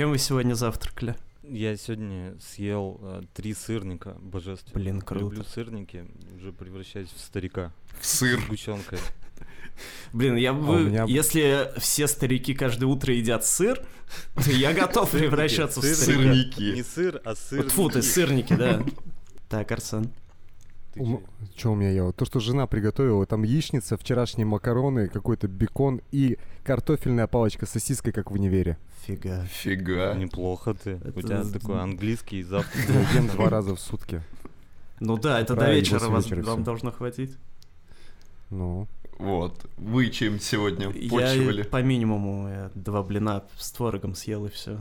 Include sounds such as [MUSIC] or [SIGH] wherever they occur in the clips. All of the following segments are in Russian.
Чем вы сегодня завтракали? Я сегодня съел э, три сырника божественно. Блин, круто. Люблю сырники, уже превращаюсь в старика. В сыр. С сгущенкой. [LAUGHS] Блин, я А бы, меня- если все старики каждое утро едят сыр, [LAUGHS] то я готов превращаться в Сыр- старика. Сырники. Не сыр, а сыр. Тьфу, ты сырники, да. [LAUGHS] Так, Арсен. Что у меня я? То, что жена приготовила, там яичница, вчерашние макароны, какой-то бекон и картофельная палочка с сосиской, как в универе. Фига. Фига. Неплохо ты. У Это тебя з- такой английский завтрак. Я [LAUGHS] ем два раза в сутки. Ну да, это до вечера вам должно хватить. Ну, Вот. Вы чем сегодня Я почивали? по минимуму я два блина с творогом съел и все.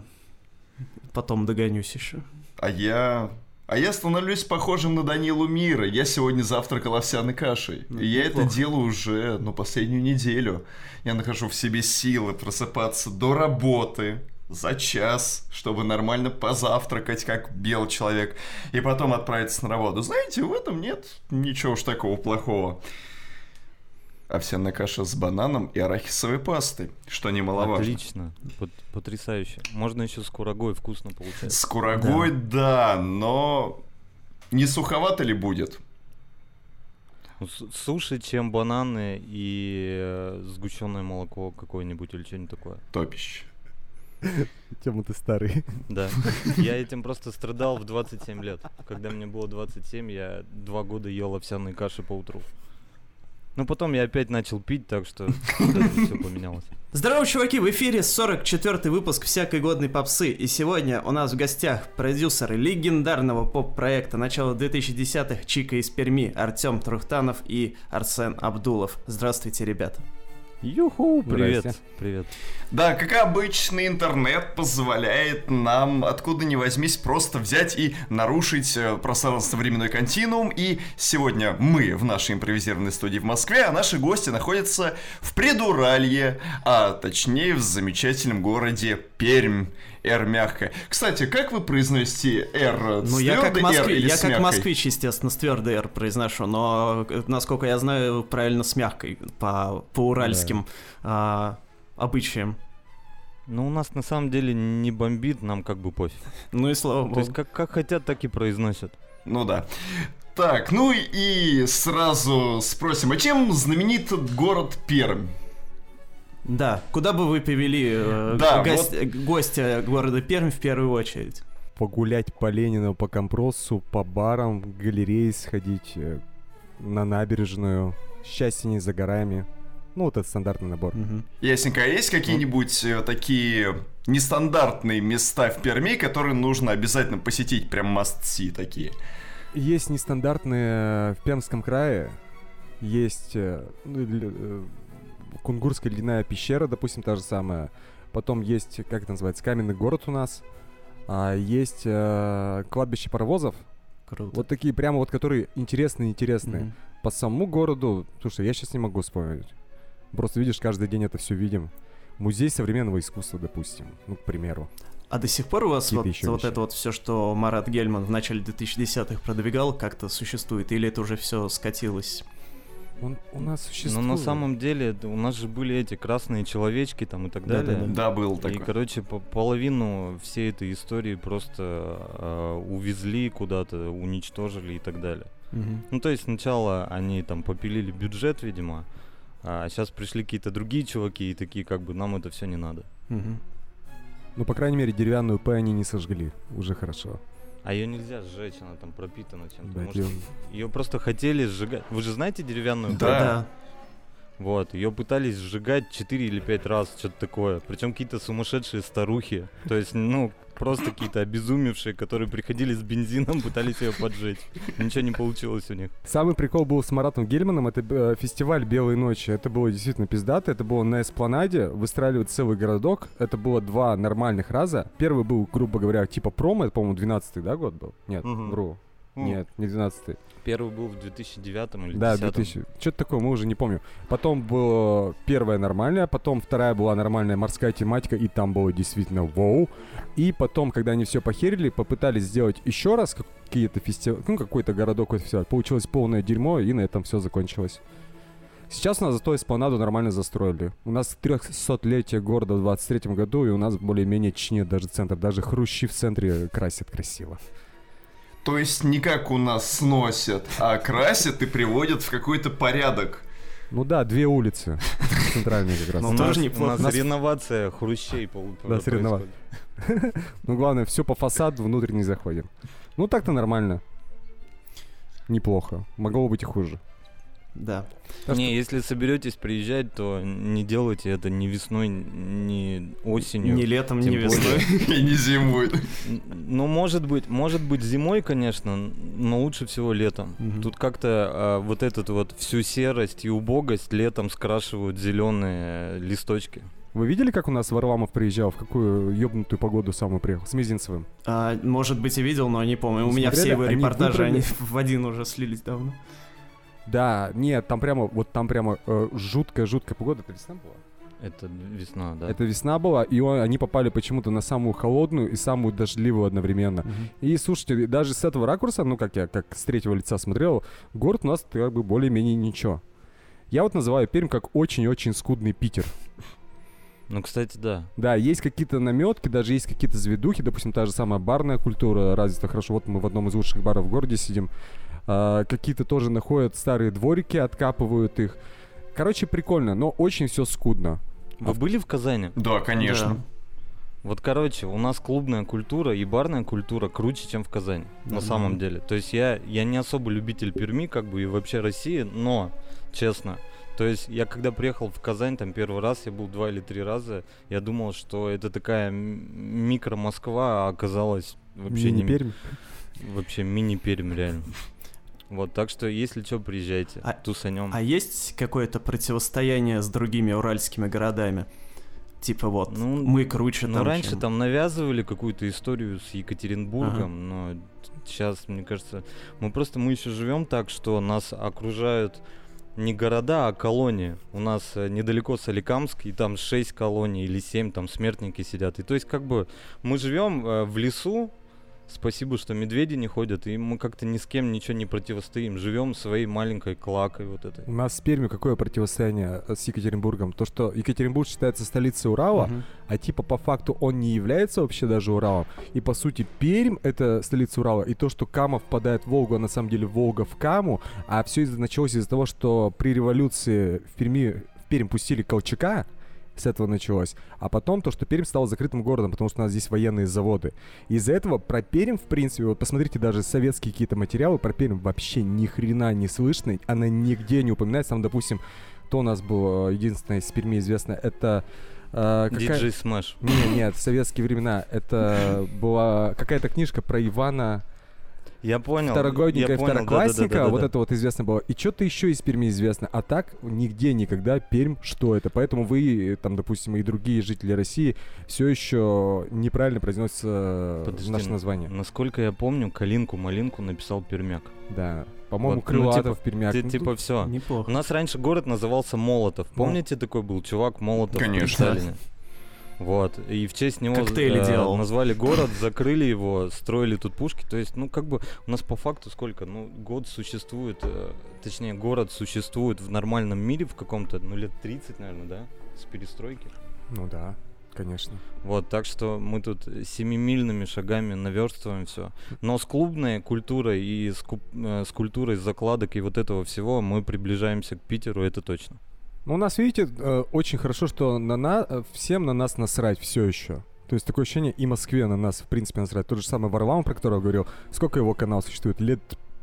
Потом догонюсь еще. А я... А я становлюсь похожим на Данилу Мира. Я сегодня завтракал овсяной кашей. Ну, И я это неплохо. делаю уже, ну, последнюю неделю. Я нахожу в себе силы просыпаться до работы за час, чтобы нормально позавтракать, как белый человек, и потом отправиться на работу. Знаете, в этом нет ничего уж такого плохого. Овсяная каша с бананом и арахисовой пастой, что немаловажно. Отлично. Пот- Потрясающе. Можно еще с курагой вкусно получается. С курагой, да. но не суховато ли будет? Ну, Суши, чем бананы и сгущенное молоко какое-нибудь или что-нибудь такое. Топище. тема ты старый. Да. Я этим просто страдал в 27 лет. Когда мне было 27, я два года ел овсяные каши по утру. Но потом я опять начал пить, так что [LAUGHS] все поменялось. Здорово, чуваки! В эфире 44-й выпуск всякой годной попсы. И сегодня у нас в гостях продюсеры легендарного поп-проекта начала 2010-х Чика из Перми, Артем Трухтанов и Арсен Абдулов. Здравствуйте, ребята. Юху, Привет, здрасте. привет. Да, как обычно, интернет позволяет нам, откуда ни возьмись, просто взять и нарушить э, пространство-временной континуум. И сегодня мы в нашей импровизированной студии в Москве, а наши гости находятся в Предуралье, а точнее в замечательном городе Пермь. «Р» мягкая. Кстати, как вы произносите «Р»? Ну, С я как, твердой «Р» москви- или я с как мягкой? москвич, естественно, с твердой «р» произношу, но, насколько я знаю, правильно с мягкой, по, по уральским а, обычаям. Ну, у нас на самом деле не бомбит, нам как бы пофиг. Ну и слава богу. То есть как, как хотят, так и произносят. Ну да. Так, ну и сразу спросим, а чем знаменит город Пермь? Да, куда бы вы привели э, Да, гость- э, гостя города Пермь в первую очередь? Погулять по Ленину, по Компросу, по барам, в галереи сходить, э, на набережную, счастье не за горами. Ну, вот это стандартный набор. Мгм. Ясненько, а есть какие-нибудь э, такие нестандартные места в Перми, которые нужно обязательно посетить, прям must-see такие? Есть нестандартные в Пермском крае. Есть э, ну, э, Кунгурская ледяная пещера, допустим, та же самая. Потом есть, как это называется, каменный город у нас. А есть э, кладбище паровозов. Круто. Вот такие прямо вот, которые интересные-интересные. Мгм. По самому городу, слушай, я сейчас не могу вспомнить. Просто видишь, каждый день это все видим. Музей современного искусства, допустим, ну, к примеру. А до сих пор у вас вот, еще вот вещи. это вот все, что Марат Гельман в начале 2010-х продвигал, как-то существует? Или это уже все скатилось? Он у нас Но существует. на самом деле у нас же были эти красные человечки там и так Да-да-да. далее. Да, был И, такой. короче, по- половину всей этой истории просто э, увезли куда-то, уничтожили и так далее. Мгм. Ну, то есть сначала они там попилили бюджет, видимо, а сейчас пришли какие-то другие чуваки и такие, как бы, нам это все не надо. Мгм. Ну, по крайней мере, деревянную П они не сожгли. Уже хорошо. А ее нельзя сжечь, она там пропитана чем-то. Может, ее просто хотели сжигать. Вы же знаете деревянную? Да. Да. Вот, ее пытались сжигать 4 или 5 раз, что-то такое. Причем какие-то сумасшедшие старухи. То есть, ну, просто какие-то обезумевшие, которые приходили с бензином, пытались ее поджечь. Ничего не получилось у них. Самый прикол был с Маратом Гельманом, это э, фестиваль «Белые ночи». Это было действительно пиздато, это было на Эспланаде, выстраивали целый городок. Это было два нормальных раза. Первый был, грубо говоря, типа промо, это, по-моему, 12-й, да, год был? Нет, Мгм. вру. Нет, не 12-й. Первый был в 2009 или Да, 2010. 2000. Что-то такое, мы уже не помню. Потом была первая нормальная, потом вторая была нормальная морская тематика, и там было действительно вау. И потом, когда они все похерили, попытались сделать еще раз какие-то фестивали, ну, какой-то городок, какой-то фестиваль. Получилось полное дерьмо, и на этом все закончилось. Сейчас у нас зато эспланаду нормально застроили. У нас 300-летие города в 23 году, и у нас более-менее чинит даже центр. Даже хрущи в центре красят красиво. То есть не как у нас сносят, а красят и приводят в какой-то порядок. Ну да, две улицы [LAUGHS] центральные как раз. Ну, тоже неплохо. у нас Нас- реновация хрущей [LAUGHS] Да, происходит. [LAUGHS] Ну, главное, все по фасаду, внутрь не заходим. Ну, так-то нормально. Неплохо. Могло быть и хуже. Да. Так Не, если соберетесь приезжать, то не делайте это ни весной, ни осенью. Ни летом, ни весной. [LAUGHS] И не. Н- Ну, может быть, может быть зимой, конечно, но лучше всего летом. Тут как-то а, вот этот вот всю серость и убогость летом скрашивают зеленые листочки. Вы видели, как у нас Варламов приезжал? В какую ёбнутую погоду самую приехал? С Мизинцевым. А, может быть, и видел, но не помню. У Вы меня все его репортажи, они в один уже слились давно. Да, нет, там прямо, вот там прямо э, жуткая-жуткая погода. Это весна была? Это весна, да. Это весна была, и он- они попали почему-то на самую холодную и самую дождливую одновременно. И слушайте, даже с этого ракурса, ну как я, как с третьего лица смотрел, город у нас как бы более-менее ничего. Я вот называю Пермь как очень-очень скудный Питер. Ну, кстати, да. Да, есть какие-то наметки, даже есть какие-то заведухи, допустим, та же самая барная культура развита хорошо. Вот мы в одном из лучших баров в городе сидим. А, какие-то тоже находят старые дворики, откапывают их. Короче, прикольно, но очень все скудно. Вы были в Казани? Да, конечно. Да. Вот, короче, у нас клубная культура и барная культура круче, чем в Казани, на Мгм. самом деле. То есть я, я не особо любитель Перми, как бы, и вообще России, но, честно, то есть я когда приехал в Казань, там первый раз, я был два или три раза, я думал, что это такая микро-Москва, а оказалось вообще не... Пермь. Вообще мини-Пермь, реально. Вот, так что, если что, приезжайте, А- тусанем. А есть какое-то противостояние с другими уральскими городами? Типа вот, Ну, мы круче Ну, там, раньше чем- там навязывали какую-то историю с Екатеринбургом, но сейчас, мне кажется, мы просто мы еще живем так, что нас окружают не города, а колонии. У нас э, недалеко Соликамск, и там 6 колоний или 7, там смертники сидят. И то есть, как бы, мы живем э, в лесу, спасибо, что медведи не ходят, и мы как-то ни с кем ничего не противостоим. Живем своей маленькой клакой вот этой. У нас с Пермью какое противостояние э, с Екатеринбургом? То, что Екатеринбург считается столицей Урала, Мгм. а типа по факту он не является вообще даже Уралом. И по сути Пермь это столица Урала. И то, что Кама впадает в Волгу, а на самом деле Волга в Каму, а все из началось из-за того, что при революции в Перми в Пермь пустили Колчака, с этого началось. А потом то, что Пермь стала закрытым городом, потому что у нас здесь военные заводы. Из-за этого про Пермь, в принципе, вот посмотрите даже советские какие-то материалы, про Пермь вообще ни хрена не слышно. Она нигде не упоминается. Там, допустим, то у нас было единственное из Перми известно, это... э, какая- Диджей Смэш. не, нет, в советские времена. Это была какая-то книжка про Ивана Я понял. Второгодника я и понял, второклассника. да-да-да-да-да. Вот это вот известно было. И что-то еще из Перми известно. А так нигде никогда Пермь, что это. Поэтому вы, там, допустим, и другие жители России все еще неправильно произносится Подожди, наше название. Насколько я помню, Калинку-малинку написал Пермяк. Да. По-моему, Вот, ну, Крылатов, типа, Пермяк. Ти- Ну, типа все. У Неплохо. нас раньше город назывался Молотов. Ну. Помните, такой был чувак Молотов Конечно. Сталине? Вот. И в честь него Коктейли э, делал. назвали город, закрыли его, строили тут пушки. То есть, ну, как бы у нас по факту сколько? Ну, год существует, э, точнее, город существует в нормальном мире в каком-то, ну, лет 30, наверное, да? С перестройки. Ну да, конечно. Вот, так что мы тут семимильными шагами наверстываем все. Но с клубной культурой и с, куп- э, с культурой закладок и вот этого всего мы приближаемся к Питеру, это точно. Ну, у нас, видите, э, очень хорошо, что на на, э, всем на нас насрать все еще. То есть такое ощущение, и Москве на нас, в принципе, насрать. Тот же самый Варламов, про которого я говорил, сколько его канал существует? Лет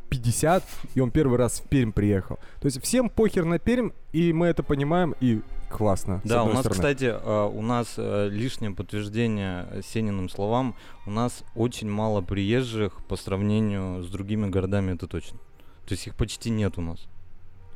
50, и он первый раз в Пермь приехал. То есть всем похер на Пермь, и мы это понимаем, и классно. Да, у нас, стороны. кстати, э, у нас лишнее подтверждение Сениным словам. У нас очень мало приезжих по сравнению с другими городами, это точно. То есть их почти нет у нас.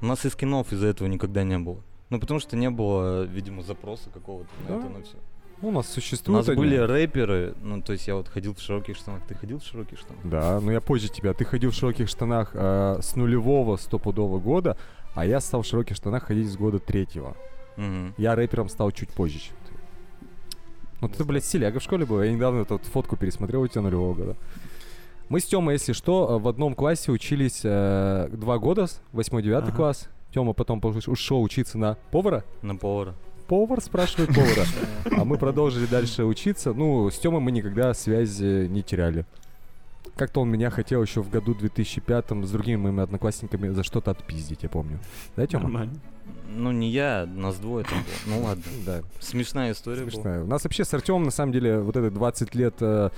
У нас и скинов из-за этого никогда не было. Ну, потому что не было, видимо, запроса какого-то на Да. это, на все. Ну, у нас У существуют нас они. были рэперы, ну, то есть я вот ходил в широких штанах. Ты ходил в широких штанах? Да, но я позже тебя. Ты ходил в широких штанах э, с нулевого стопудового года, а я стал в широких штанах ходить с года третьего. Мгм. Я рэпером стал чуть позже, чем ты. Ну ты, блядь, стиляга в школе был. Я недавно эту фотку пересмотрел у тебя нулевого года. Мы с Тёмой, если что, э, в одном классе учились э, два года, восьмой-девятый Ага. класс. Тёма потом ушел учиться на повара. На повара. Повар спрашивает повара. [LAUGHS] А мы продолжили дальше учиться. Ну, с Тёмой мы никогда связи не теряли. Как-то он меня хотел еще в году 2005 с другими моими одноклассниками за что-то отпиздить, я помню. Да, Тёма? Нормально. Ну, не я, нас двое там было. Ну ладно. [LAUGHS] Да. Смешная история была. Смешная. У нас вообще с Артемом, на самом деле, вот это 20 лет э,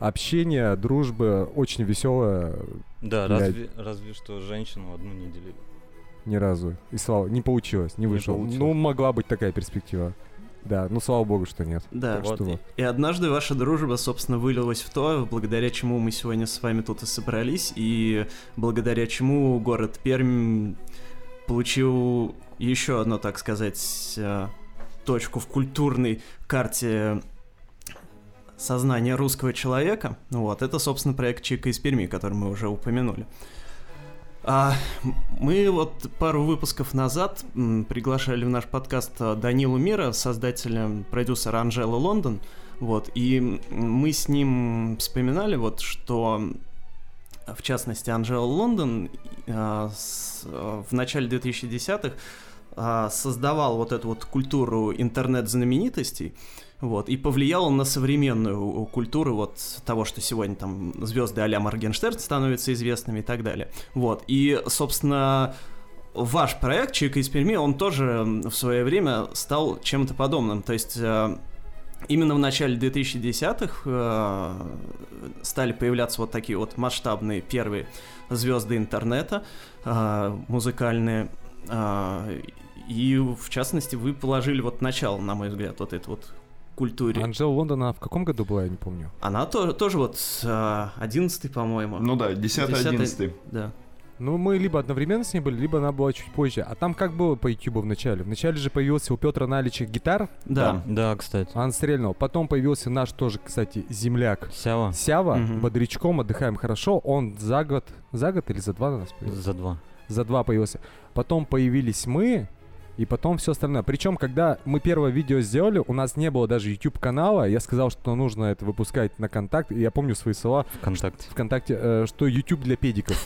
общения, дружбы, очень веселая Да, Блядь. разве, разве что женщину одну не делили. ни разу. И слава, не получилось, не Не вышло. получилось. Ну, могла быть такая перспектива. Да, ну слава богу, что нет. Да. Вот. Что? И однажды ваша дружба, собственно, вылилась в то, благодаря чему мы сегодня с вами тут и собрались, и благодаря чему город Пермь получил еще одну, так сказать, э, точку в культурной карте сознания русского человека. Вот, это, собственно, проект Чика из Перми, который мы уже упомянули. А, мы вот пару выпусков назад приглашали в наш подкаст а, Данилу Мира, создателя, продюсера Анжелы Лондон, вот, и мы с ним вспоминали вот, что в частности Анжела Лондон а, с- а, в начале 2010-х а, создавал вот эту вот культуру интернет-знаменитостей, вот, и повлиял он на современную культуру вот того, что сегодня там звезды а-ля Моргенштерн становятся известными и так далее. Вот, и, собственно, ваш проект «Чика из Перми», он тоже в свое время стал чем-то подобным. То есть э, именно в начале 2010-х э, стали появляться вот такие вот масштабные первые звезды интернета, э, музыкальные. э, и, в частности, вы положили вот начало, на мой взгляд, вот этой вот культуре. Анжела Лондона в каком году была, я не помню. Она то- тоже вот э, 11 по-моему. Ну да, 10-11. Да. Ну, мы либо одновременно с ней были, либо она была чуть позже. А там как было по Ютубу в начале? В начале же появился у Петра Налича гитар, Да. Да, кстати. он стрельнул. Потом появился наш тоже, кстати, земляк. Сява Сява, Мгм. бодрячком, отдыхаем хорошо. Он за год, за год или за два на нас появился? за два. За два появился. Потом появились мы, и потом все остальное. Причем, когда мы первое видео сделали, у нас не было даже YouTube канала. Я сказал, что нужно это выпускать на контакт. И я помню свои слова ВКонтакте. ВКонтакте, э, что YouTube для педиков.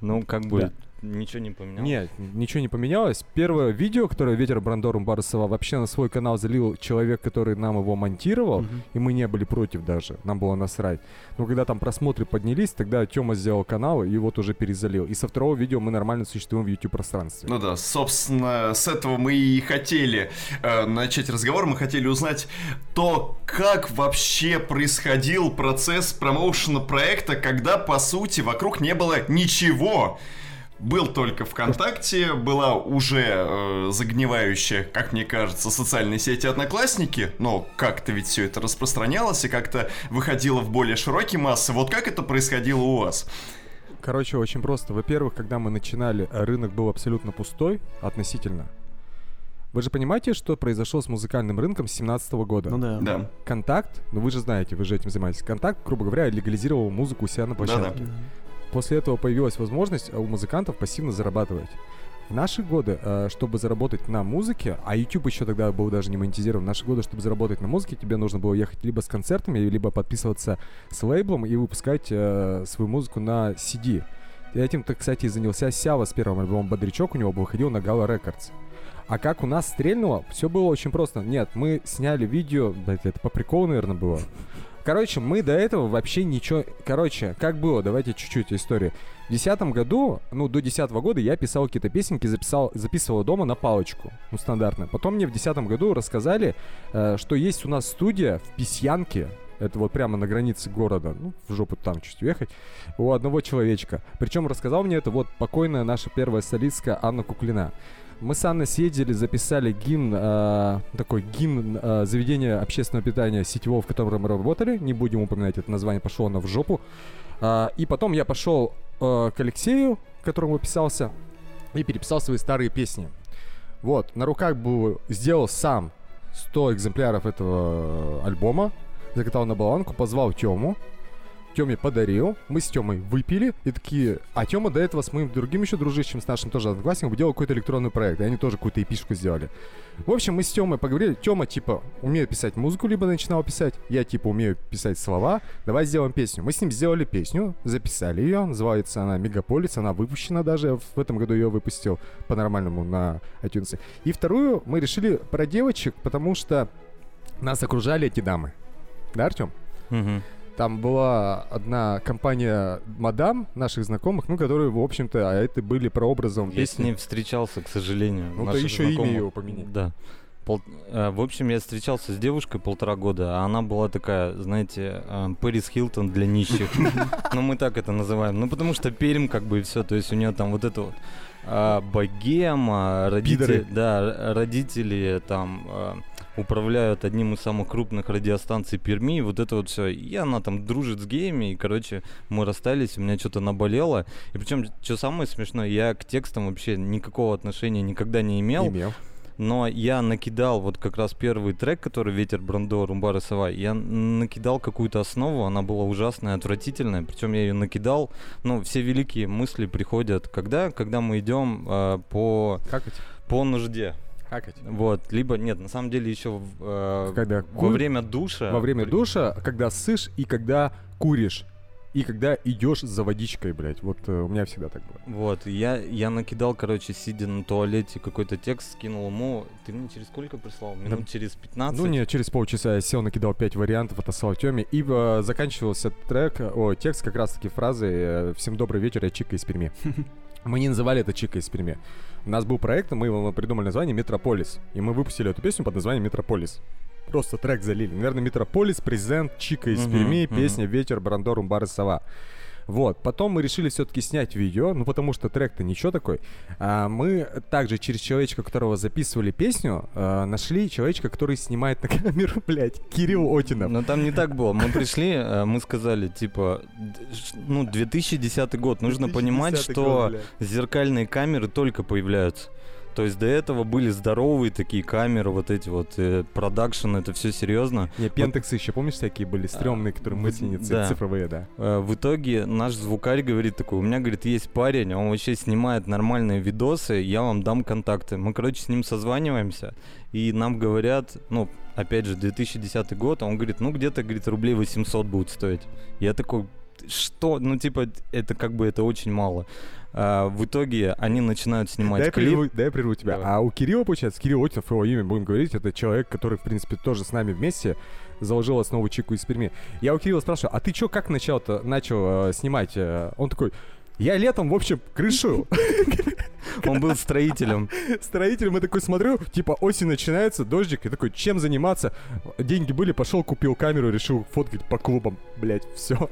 Ну, как бы. Ничего не поменялось. Нет, ничего не поменялось. Первое видео, которое Ветер Брандорум Барсова вообще на свой канал залил человек, который нам его монтировал, Мгм. и мы не были против даже, нам было насрать. Но когда там просмотры поднялись, тогда Тёма сделал канал и вот уже перезалил. И со второго видео мы нормально существуем в YouTube пространстве. Ну да, собственно, с этого мы и хотели э, начать разговор. Мы хотели узнать то, как вообще происходил процесс промоушена проекта, когда, по сути, вокруг не было ничего. Был только ВКонтакте, была уже э, загнивающая, как мне кажется, социальные сети Одноклассники, но как-то ведь все это распространялось и как-то выходило в более широкие массы. Вот как это происходило у вас? Короче, очень просто. Во-первых, когда мы начинали, э, рынок был абсолютно пустой относительно. Вы же понимаете, что произошло с музыкальным рынком с 17 года? Ну да. Да. Контакт, ну вы же знаете, вы же этим занимаетесь. Контакт, грубо говоря, легализировал музыку у себя на площадке. После этого появилась возможность у музыкантов пассивно зарабатывать. В наши годы, э, чтобы заработать на музыке, а YouTube еще тогда был даже не монетизирован, в наши годы, чтобы заработать на музыке, тебе нужно было ехать либо с концертами, либо подписываться с лейблом и выпускать э, свою музыку на CD. Этим-то, кстати, и занялся Сява с первым альбомом «Бодрячок», у него выходил на Gala Records. А как у нас стрельнуло, все было очень просто. Нет, мы сняли видео, блядь, это по приколу, наверное, было. Короче, мы до этого вообще ничего... Короче, как было, давайте чуть-чуть истории. В десятом году, ну, до десятого года я писал какие-то песенки, записал, записывал дома на палочку, ну, стандартно. Потом мне в десятом году рассказали, э, что есть у нас студия в Письянке, это вот прямо на границе города, ну, в жопу там чуть уехать, у одного человечка. Причем рассказал мне это вот покойная наша первая солистка Анна Куклина. Мы с Анной съездили, записали гимн, э, такой гимн э, заведения общественного питания сетевого, в котором мы работали. Не будем упоминать это название, пошло оно в жопу. А, и потом я пошел э, к Алексею, которому писался, и переписал свои старые песни. Вот, на руках был, сделал сам 100 экземпляров этого альбома, закатал на баланку, позвал Тему. Тёме подарил, мы с Тёмой выпили, и такие, а Тёма до этого с моим другим еще дружищем, с нашим тоже одноклассником, делал какой-то электронный проект, и они тоже какую-то эпишку сделали. В общем, мы с Тёмой поговорили, Тёма, типа, умеет писать музыку, либо начинал писать, я, типа, умею писать слова, давай сделаем песню. Мы с ним сделали песню, записали ее, называется она «Мегаполис», она выпущена даже, в этом году ее выпустил по-нормальному на iTunes. И вторую мы решили про девочек, потому что нас окружали эти дамы. Да, Артем? Мгм. Там была одна компания мадам наших знакомых, ну, которые, в общем-то, а это были прообразом Я с песни. ней встречался, к сожалению. Ну, Наших еще имя знакомых- его поменяй. Да. Пол- э, В общем, я встречался с девушкой полтора года, а она была такая, знаете, э, Пэрис Хилтон для нищих. [LAUGHS] Ну, мы так это называем. Ну, потому что Пермь, как бы, и все. То есть у нее там вот это вот а, богема, родители, да, родители там а, управляют одним из самых крупных радиостанций Перми, и вот это вот все. И она там дружит с геями, и, короче, мы расстались, у меня что-то наболело. И причем, что самое смешное, я к текстам вообще никакого отношения никогда не имел. Имел. Но я накидал вот как раз первый трек, который «Ветер, Брандо, Румбар и Сова». Я накидал какую-то основу, она была ужасная, отвратительная. Причем я ее накидал. Ну, все великие мысли приходят когда? Когда мы идем э, по, Какать? по нужде. Какать. Вот. Либо, нет, на самом деле еще э, Когда во ку- время душа. Во время душа, когда ссышь и когда куришь. И когда идешь за водичкой, блядь. Вот э, у меня всегда так было. Вот, я, я накидал, короче, сидя на туалете какой-то текст, скинул ему. Ты мне через сколько прислал? Минут через 15? Ну, не, через полчаса я сел, накидал пять вариантов, отослал Тёме, и э, заканчивался трек, о, текст как раз-таки фразой э, «Всем добрый вечер, я Чика из Перми». [LAUGHS] Мы не называли это Чика из Перми. У нас был проект, мы его придумали название «Метрополис». И мы выпустили эту песню под названием «Метрополис». Просто трек залили. Наверное, «Метрополис», презент, Чика из Перми, песня «Ветер, Брандор, Умбар и Сова». Вот, потом мы решили все-таки снять видео, ну потому что трек-то ничего такой. А, мы также через человечка, которого записывали песню, а, нашли человечка, который снимает на камеру, [LAUGHS] блядь, Кирилл Отинов. Но там не так было. Мы пришли, э, мы сказали, типа, ну, 2010 год. Нужно понимать, 2010 что блядь. зеркальные камеры только появляются. То есть до этого были здоровые такие камеры, вот эти вот э, продакшн, это все серьезно. Не, пентексы еще, помнишь, всякие были стрёмные, которые в- мысленницы да. цифровые, да. Э, В итоге наш звукарь говорит такой, у меня, говорит, есть парень, он вообще снимает нормальные видосы, я вам дам контакты. Мы, короче, с ним созваниваемся, и нам говорят, ну, опять же, 2010 год, а он говорит, ну, где-то, говорит, рублей 800 будет стоить. Я такой, что? Ну, типа, это как бы, это очень мало. А, в итоге они начинают снимать Дай клип. прерву, дай я прерву тебя. Давай. А у Кирилла, получается, Кирилл Отинов, его имя будем говорить, это человек, который, в принципе, тоже с нами вместе заложил основу Чику из Перми. Я у Кирилла спрашиваю, а ты чё, как начал-то, начал э, снимать? э?» Он такой, я летом, в общем, крышу [LAUGHS] Он был строителем. строителем, я такой смотрю, типа осень начинается, дождик, и такой, чем заниматься? Деньги были, пошел, купил камеру, решил фоткать по клубам, блять, все.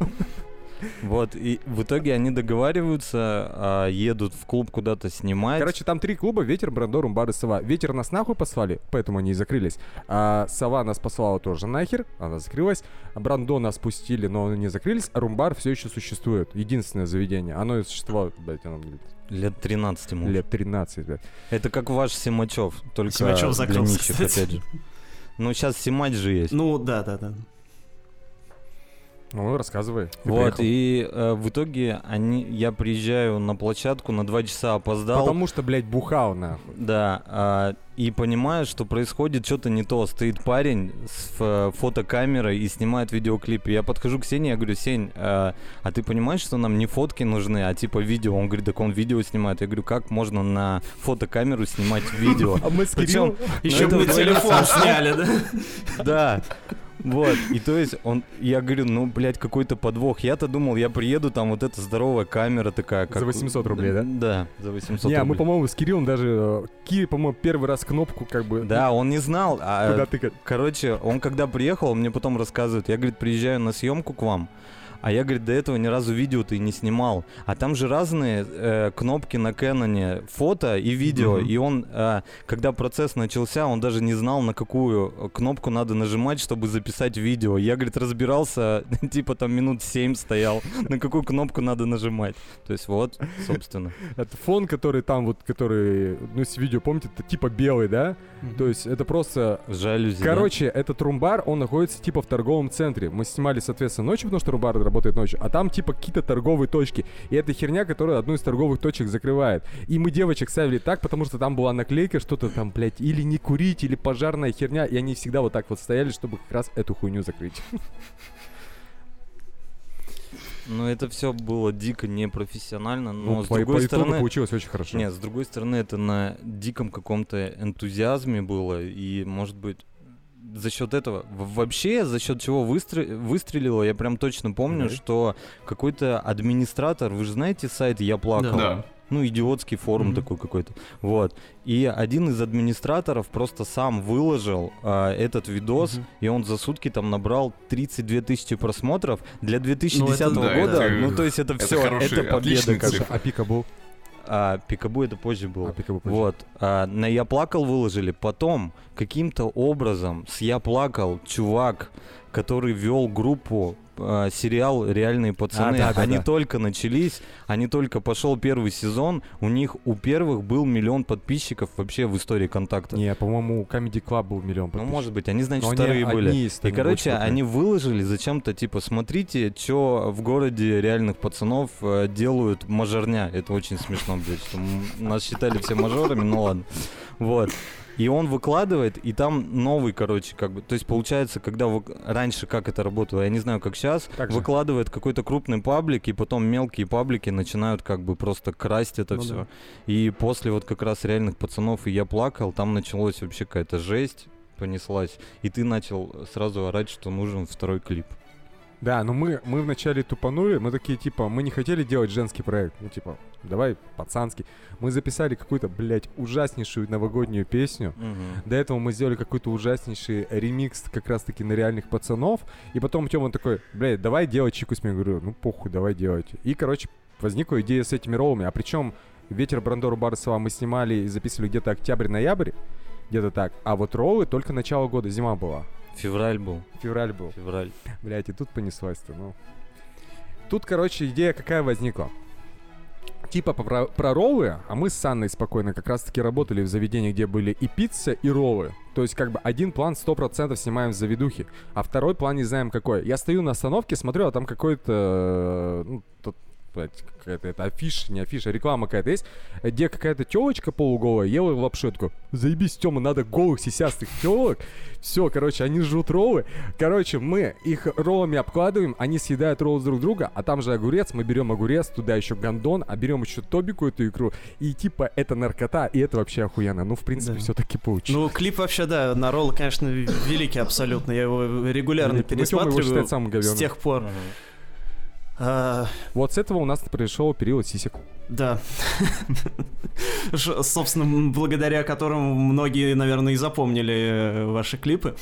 Вот, и в итоге они договариваются, а, едут в клуб куда-то снимать. Короче, там три клуба, Ветер, Брандор, Умбар и Сова. Ветер нас нахуй послали, поэтому они и закрылись. А Сова нас послала тоже нахер, она закрылась. Брандо нас пустили, но они не закрылись. А Румбар все еще существует. Единственное заведение. Оно и существовало, блядь, оно мне Лет 13 ему. лет 13, блядь. Это как ваш Симачев, только Симачев для закрылся, нищих, кстати. опять же. Ну, сейчас Симач же есть. Ну, да, да, да. Ну, рассказывай. Ты вот, приехал. и э, в итоге они, я приезжаю на площадку, на два часа опоздал. Потому что, блядь, бухал, нахуй. Да, а, и понимаю, что происходит что-то не то. Стоит парень с ф- фотокамерой и снимает видеоклип. И я подхожу к Сене, я говорю, Сень, а, а ты понимаешь, что нам не фотки нужны, а типа видео? Он говорит, так он видео снимает. Я говорю, как можно на фотокамеру снимать видео? [LAUGHS] А мы с Причем, Кириллом... Еще вдвоем телефон сняли, да? Да. Вот, и то есть он, я говорю, ну, блядь, какой-то подвох. Я-то думал, я приеду, там вот эта здоровая камера такая, как... За 800 рублей, да? Да, за 800 Не, а мы, рублей. по-моему, с Кириллом даже... э, Кири, по-моему, первый раз кнопку как бы... Да, он не знал, а Куда тыкать. Короче, он когда приехал, он мне потом рассказывает, я, говорит, приезжаю на съемку к вам, а я, говорит, до этого ни разу видео-то и не снимал. А там же разные э, кнопки на Кэноне, фото и видео. Мгм. И он, э, когда процесс начался, он даже не знал, на какую э, кнопку надо нажимать, чтобы записать видео. Я, говорит, разбирался, [LAUGHS] типа там минут 7 стоял, [LAUGHS] на какую кнопку надо нажимать. То есть вот, собственно. Это фон, который там вот, который, ну, с видео, помните, это типа белый, да? То есть это просто... Жалюзи. да? Короче, этот румбар, он находится типа в торговом центре. Мы снимали, соответственно, ночью, потому что румбар работает ночью, а там типа какие-то торговые точки. И это херня, которая одну из торговых точек закрывает. И мы девочек ставили так, потому что там была наклейка, что-то там, блядь, или не курить, или пожарная херня, и они всегда вот так вот стояли, чтобы как раз эту хуйню закрыть. Ну, это все было дико непрофессионально, но Ну, с по, другой по стороны... получилось очень хорошо. Нет, с другой стороны, это на диком каком-то энтузиазме было, и, может быть, за счет этого вообще за счет чего выстр- выстрелило, я прям точно помню, Давай. что какой-то администратор, вы же знаете сайт Я плакал, Да. ну идиотский форум Мгм. такой какой-то, вот. И один из администраторов просто сам выложил а, этот видос, Мгм. и он за сутки там набрал 32 тысячи просмотров для 2010 да, года. это- ну то есть это это все, хороший, это победа. как. А пика был? А Пикабу это позже было. А позже. Вот. А, на Я плакал выложили. Потом каким-то образом с Я плакал чувак, который вел группу а, сериал Реальные пацаны. да, да, они да. только начались, они только пошел первый сезон. У них у первых был миллион подписчиков вообще в истории контакта. Не, по-моему, у Comedy Club был миллион Ну, подписчиков. может быть, они, значит, Но они вторые были. одни из И, короче, очень они выложили зачем-то, типа, смотрите, что в городе реальных пацанов э, делают мажорня. Это очень смешно, блядь, что нас считали все мажорами, ну ладно. Вот. И он выкладывает, и там новый, короче, как бы, то есть получается, когда вы, раньше как это работало, я не знаю, как сейчас, Так же. выкладывает какой-то крупный паблик, и потом мелкие паблики начинают как бы просто красть это Ну все. да. И после вот как раз реальных пацанов и я плакал, там началось вообще какая-то жесть понеслась, и ты начал сразу орать, что нужен второй клип. Да, но мы, мы вначале тупанули, мы такие, типа, мы не хотели делать женский проект, ну, типа, давай пацанский. Мы записали какую-то, блядь, ужаснейшую новогоднюю песню. До этого мы сделали какой-то ужаснейший ремикс как раз-таки на реальных пацанов. И потом Тёма такой, блядь, давай делать чику с Я говорю, ну похуй, давай делать. И, короче, возникла идея с этими роллами. А причем «Ветер Брандору Барсова» мы снимали и записывали где-то октябрь-ноябрь, где-то так. А вот роллы только начало года, зима была. Февраль был, Февраль был. февраль. Блять, и тут понеслась-то, ну. Тут, короче, идея какая возникла. Типа про, про роллы, а мы с Анной спокойно как раз-таки работали в заведении, где были и пицца, и роллы. То есть, как бы, один план 100% снимаем в заведухе, а второй план не знаем какой. Я стою на остановке, смотрю, а там какой-то, э, ну, тут, блядь, какая-то это афиша, не афиша, реклама какая-то есть, где какая-то телочка полуголая ела лапшу. Я такой, заебись, Тёма, надо голых сисястых телок. Все, короче, они жрут роллы. Короче, мы их роллами обкладываем, они съедают роллы друг друга, а там же огурец, мы берем огурец, туда еще гандон, а берем еще тобику эту икру, и типа это наркота, и это вообще охуенно. Ну, в принципе, Да. все-таки получилось. Ну, клип вообще, да, на ролл, конечно, великий абсолютно. Я его регулярно Ну, его пересматриваю считает самым с тех пор. А, Вот с этого у нас пришел период сисек. Да. [LAUGHS] Собственно, благодаря которому многие, наверное, и запомнили э, ваши клипы.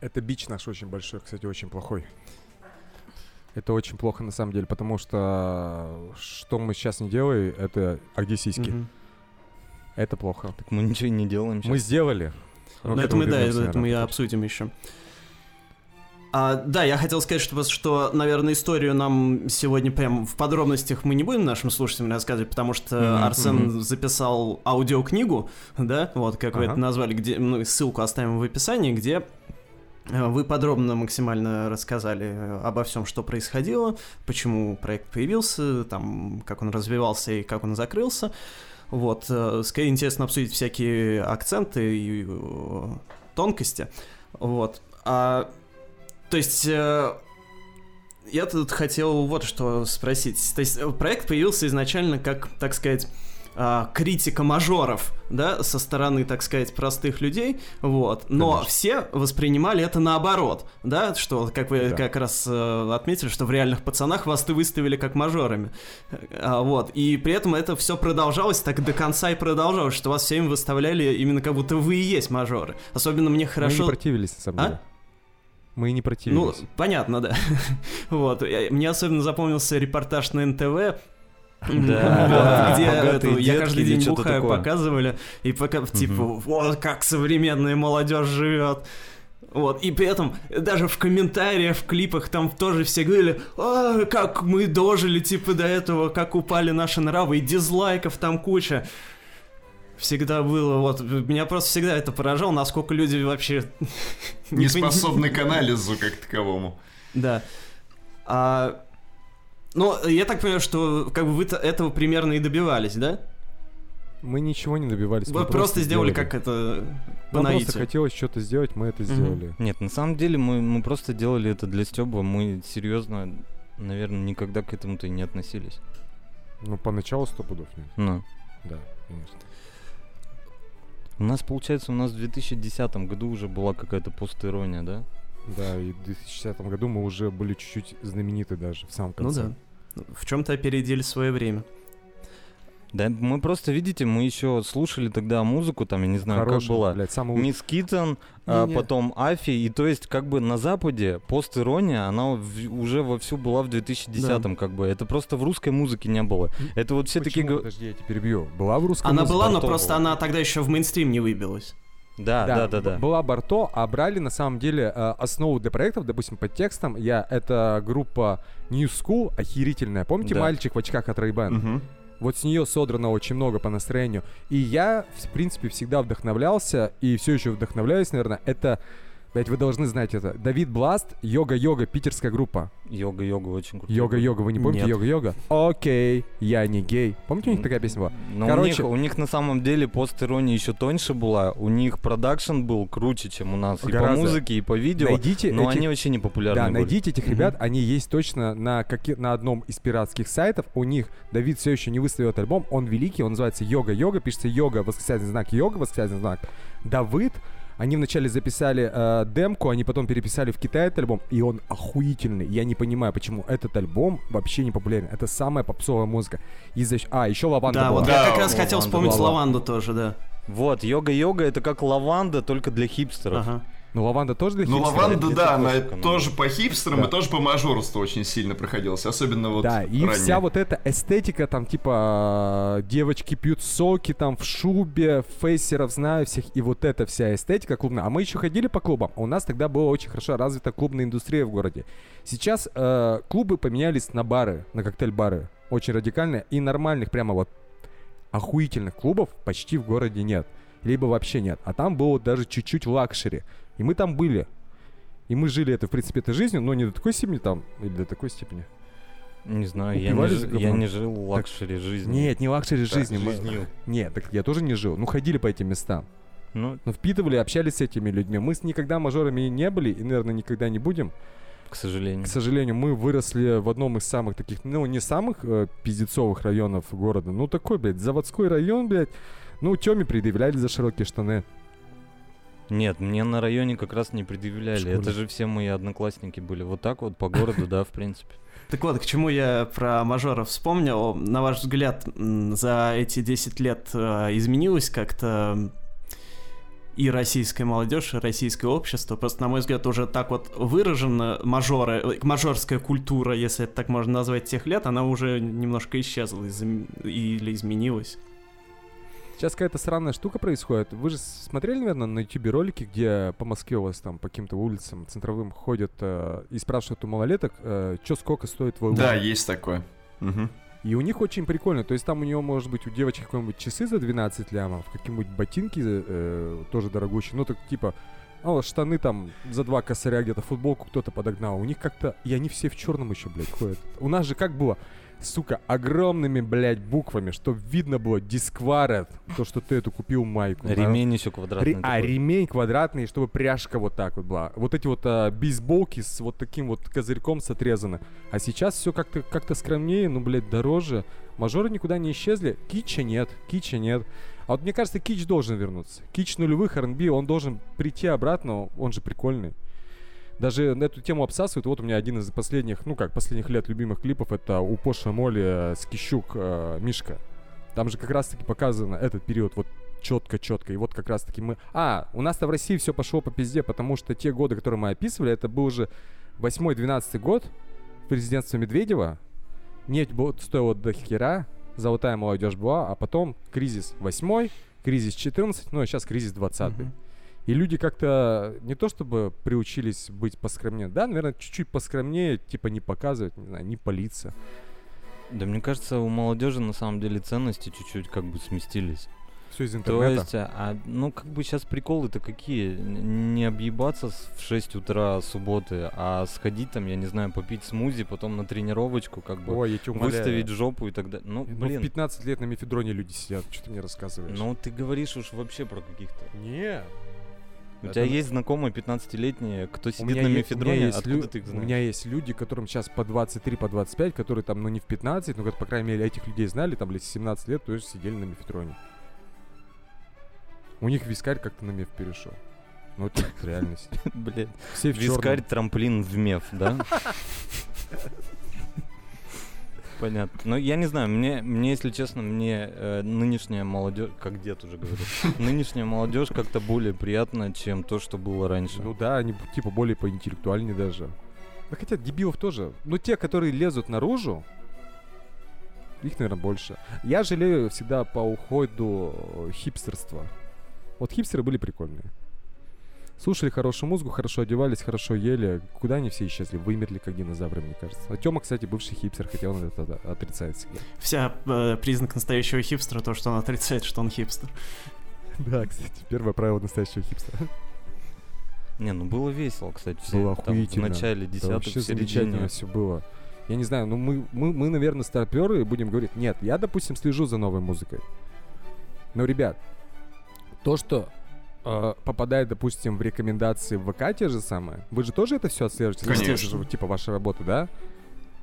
Это бич наш очень большой, кстати, очень плохой. Это очень плохо на самом деле, потому что что мы сейчас не делаем, это а где сиськи? Мгм. Это плохо. Так мы ничего не делаем Мы сейчас. сделали. но Но к это мы, да, это мы обсудим еще. А, да, я хотел сказать, что, что, наверное, историю нам сегодня прям в подробностях мы не будем нашим слушателям рассказывать, потому что Мгм, Арсен мгм. записал аудиокнигу, да, вот как вы Ага. это назвали, где ну, ссылку оставим в описании, где э, вы подробно максимально рассказали э, обо всем, что происходило, почему проект появился, там, как он развивался и как он закрылся. Вот, э, скорее интересно обсудить всякие акценты и тонкости. Вот. А, то есть, э, я тут хотел вот что спросить. То есть, э, проект появился изначально как, так сказать, а, критика мажоров, да, со стороны, так сказать, простых людей, вот, но Конечно. все воспринимали это наоборот, да, что, как вы Да. как раз э, отметили, что в реальных пацанах вас ты выставили как мажорами, А, вот, и при этом это все продолжалось так до конца и продолжалось, что вас всеми выставляли именно как будто вы и есть мажоры, особенно мне Мы хорошо... не противились, на самом А? Мы не Ну, противились. понятно, да. [LAUGHS] Вот. Мне особенно запомнился репортаж на НТВ. Да, [LAUGHS] где эту «Я каждый день бухаю» показывали, и пока, типа, вот как современная молодежь живет. Вот, и при этом даже в комментариях, в клипах там тоже все говорили, «А, как мы дожили, типа, до этого, как упали наши нравы, и дизлайков там куча. Всегда было, вот, меня просто всегда это поражало, насколько люди вообще... [LAUGHS] Не способны к анализу как таковому. Да. А, Ну, я так понимаю, что как бы вы этого примерно и добивались, да? Мы ничего не добивались. Вы просто сделали как это по Нам наитию. просто хотелось что-то сделать, мы это сделали. Нет, на самом деле мы, мы просто делали это для Стёба. Мы серьезно, наверное, никогда к этому-то и не относились. Ну, поначалу сто пудов нет. Ну. Да, конечно. У нас, получается, у нас в 2010 году уже была какая-то постирония, да? Да, и в 2010 году мы уже были чуть-чуть знамениты даже в самом Ну конце. да. В чем-то опередили свое время. Да, мы просто, видите, мы еще слушали тогда музыку, там, я не знаю, Хороший, как была. блядь, самый лучший. Мисс Киттон, а, потом Афи, и то есть как бы на Западе постирония, она в- уже вовсю была в 2010-м, как бы. Это просто в русской музыке не было. Это вот все такие... Почему? го- Подожди, я тебя перебью. Была в русском Она музыке? была, но просто она тогда еще в мейнстрим не выбилась. Да, да, да, да. б- Была Барто, а брали на самом деле э, основу для проектов, допустим, под текстом. Я это группа New School, охерительная. Помните Да. мальчик в очках от Ray-Ban? Мгм. Вот с нее содрано очень много по настроению. И я, в принципе, всегда вдохновлялся, и все еще вдохновляюсь, наверное. Это, блять, вы должны знать это. Давид Бласт, Йога-Йога, питерская группа. Йога-йога очень круто. Йога-йога, вы не помните Нет. Йога-Йога? Окей, я не гей. Помните, у них такая песня была? Но Короче- у, них, у них на самом деле постирония еще тоньше была. У них продакшн был круче, чем у нас. И Гораздо. по музыке, и по видео. Найдите но этих- они вообще не популярны Да, были. найдите этих ребят, они есть точно на, каки- на одном из пиратских сайтов. У них Давид все еще не выставил альбом, он великий, он называется Йога-Йога, пишется Йога, восклицательный знак, Йога, восклицательный знак. Давид, они вначале записали э, демку, они потом переписали в Китай этот альбом, и он охуительный. Я не понимаю, почему этот альбом вообще не популярен. Это самая попсовая музыка. Из-за... А, еще Лаванда Да, была. вот Да, я как раз хотел вспомнить лаванду тоже, да. Вот, йога-йога это как лаванда, только для хипстеров. Ага. Ну, Лаванда тоже для Ну, хипстеров? лаванда, это да, она ну. тоже по хипстерам Да. и тоже по мажорству очень сильно проходилась. Особенно вот Да, и ранее. вся вот эта эстетика, там, типа, э, девочки пьют соки, там, в шубе, фейсеров знаю всех, и вот эта вся эстетика клубная. А мы еще ходили по клубам, а у нас тогда была очень хорошо развита клубная индустрия в городе. Сейчас э, клубы поменялись на бары, на коктейль-бары, очень радикально, и нормальных прямо вот охуительных клубов почти в городе нет. Либо вообще нет. А там было даже чуть-чуть лакшери. И мы там были. И мы жили это, в принципе, этой жизнью, но не до такой степени там, или до такой степени. Не знаю, я не, говном? я не жил лакшери жизни. Нет, не лакшери Так, жизни. мы- жизнью. Нет, так я тоже не жил. Ну, ходили по этим местам. Ну, Ну, впитывали, общались с этими людьми. Мы с никогда мажорами не были и, наверное, никогда не будем. к сожалению. К сожалению, мы выросли в одном из самых таких, ну, не самых э, пиздецовых районов города. Ну, такой, блядь, заводской район, блядь. Ну, Тёме предъявляли за широкие штаны. Нет, мне на районе как раз не предъявляли. школе. Это же все мои одноклассники были. Вот так вот по городу, да, в принципе. Так вот, к чему я про мажоров вспомнил. На ваш взгляд, за эти 10 лет э, изменилось как-то и российская молодежь, и российское общество. Просто, на мой взгляд, уже так вот выражена мажоры, э, мажорская культура, если это так можно назвать, тех лет, она уже немножко исчезла из- или изменилась. Сейчас какая-то странная штука происходит. Вы же смотрели, наверное, на ютубе ролики, где по Москве у вас там по каким-то улицам центровым ходят э, и спрашивают у малолеток, что сколько стоит твой Да, лук. есть такое. Мгм. И у них очень прикольно. То есть там у нее может быть у девочки какие-нибудь часы за 12 лямов, какие-нибудь ботинки э, тоже дорогущие. Ну, так типа, а, штаны там за два косаря где-то, футболку кто-то подогнал. У них как-то... И они все в черном еще, блядь, ходят. У нас же как было? Сука, огромными, блядь, буквами, чтобы видно было дискварет, то, что ты эту купил майку. Ремень еще квадратный. Ре- а, ремень квадратный, чтобы пряжка вот так вот была. Вот эти вот а, бейсболки с вот таким вот козырьком с отрезаны. А сейчас все как-то как скромнее, ну, блядь, дороже. Мажоры никуда не исчезли. Кича нет, кича нет. А вот мне кажется, кич должен вернуться. Кич нулевых R&B, он должен прийти обратно, он же прикольный. Даже на эту тему обсасывают. Вот у меня один из последних, ну как, последних лет любимых клипов, это у Поша Моли Скищук э, Мишка. Там же как раз-таки показано этот период вот четко-четко. И вот как раз-таки мы... А, у нас-то в России все пошло по пизде, потому что те годы, которые мы описывали, это был уже 8-12 год президентства Медведева. Нефть стоила до хера, золотая молодежь была, а потом кризис 8 кризис 14, ну а сейчас кризис 20 Мгм. И люди как-то не то чтобы приучились быть поскромнее, да, наверное, чуть-чуть поскромнее, типа не показывать, не знаю, не палиться. Да мне кажется, у молодежи на самом деле ценности чуть-чуть как бы сместились. Все из То интернета. есть, а, ну, как бы сейчас приколы-то какие? Не объебаться в 6 утра субботы, а сходить там, я не знаю, попить смузи, потом на тренировочку, как бы Ой, я тебя умоляю. выставить жопу и так далее. Ну, Ну, в блин, 15 лет на мефедроне люди сидят, что ты мне рассказываешь? ну ты говоришь уж вообще про каких-то. Не. У Это тебя есть знакомые 15-летние, кто У сидит на е- у меня мефедроне, есть откуда лю- ты их У знаешь? меня есть люди, которым сейчас по 23, по 25, которые там, ну не в 15, но, как, по крайней мере, этих людей знали, там, лет 17 лет, тоже сидели на мефедроне. У них вискарь как-то на меф перешел. Ну, это реальность. [LAUGHS] В вискарь, трамплин в меф, да? [LAUGHS] Понятно. Но я не знаю, мне, мне если честно, мне э, нынешняя молодежь, как дед уже говорит, [LAUGHS] нынешняя молодежь как-то более приятна, чем то, что было раньше. Ну да, они типа более поинтеллектуальнее даже. Да хотя дебилов тоже. Но те, которые лезут наружу, их, наверное, больше. Я жалею всегда по уходу э, хипстерства. Вот хипстеры были прикольные. Слушали хорошую музыку, хорошо одевались, хорошо ели. Куда они все исчезли? Вымерли, как динозавры, мне кажется. А Тёма, кстати, бывший хипстер, хотя он это да, отрицает всегда. Вся э, признак настоящего хипстера то, что он отрицает, что он хипстер. [LAUGHS] Да, кстати, первое правило настоящего хипстера. [LAUGHS] Не, ну было весело, кстати, все, Было там, в начале Да десятых, в замечательно середине. все было. Я не знаю, ну мы, мы, мы, наверное, старперы и будем говорить, нет, я, допустим, слежу за новой музыкой. Но, ребят, то, что э, попадает, допустим, в рекомендации в ВК те же самые, вы же тоже это все отслеживаете? Конечно. Это же, типа, ваша работа, да?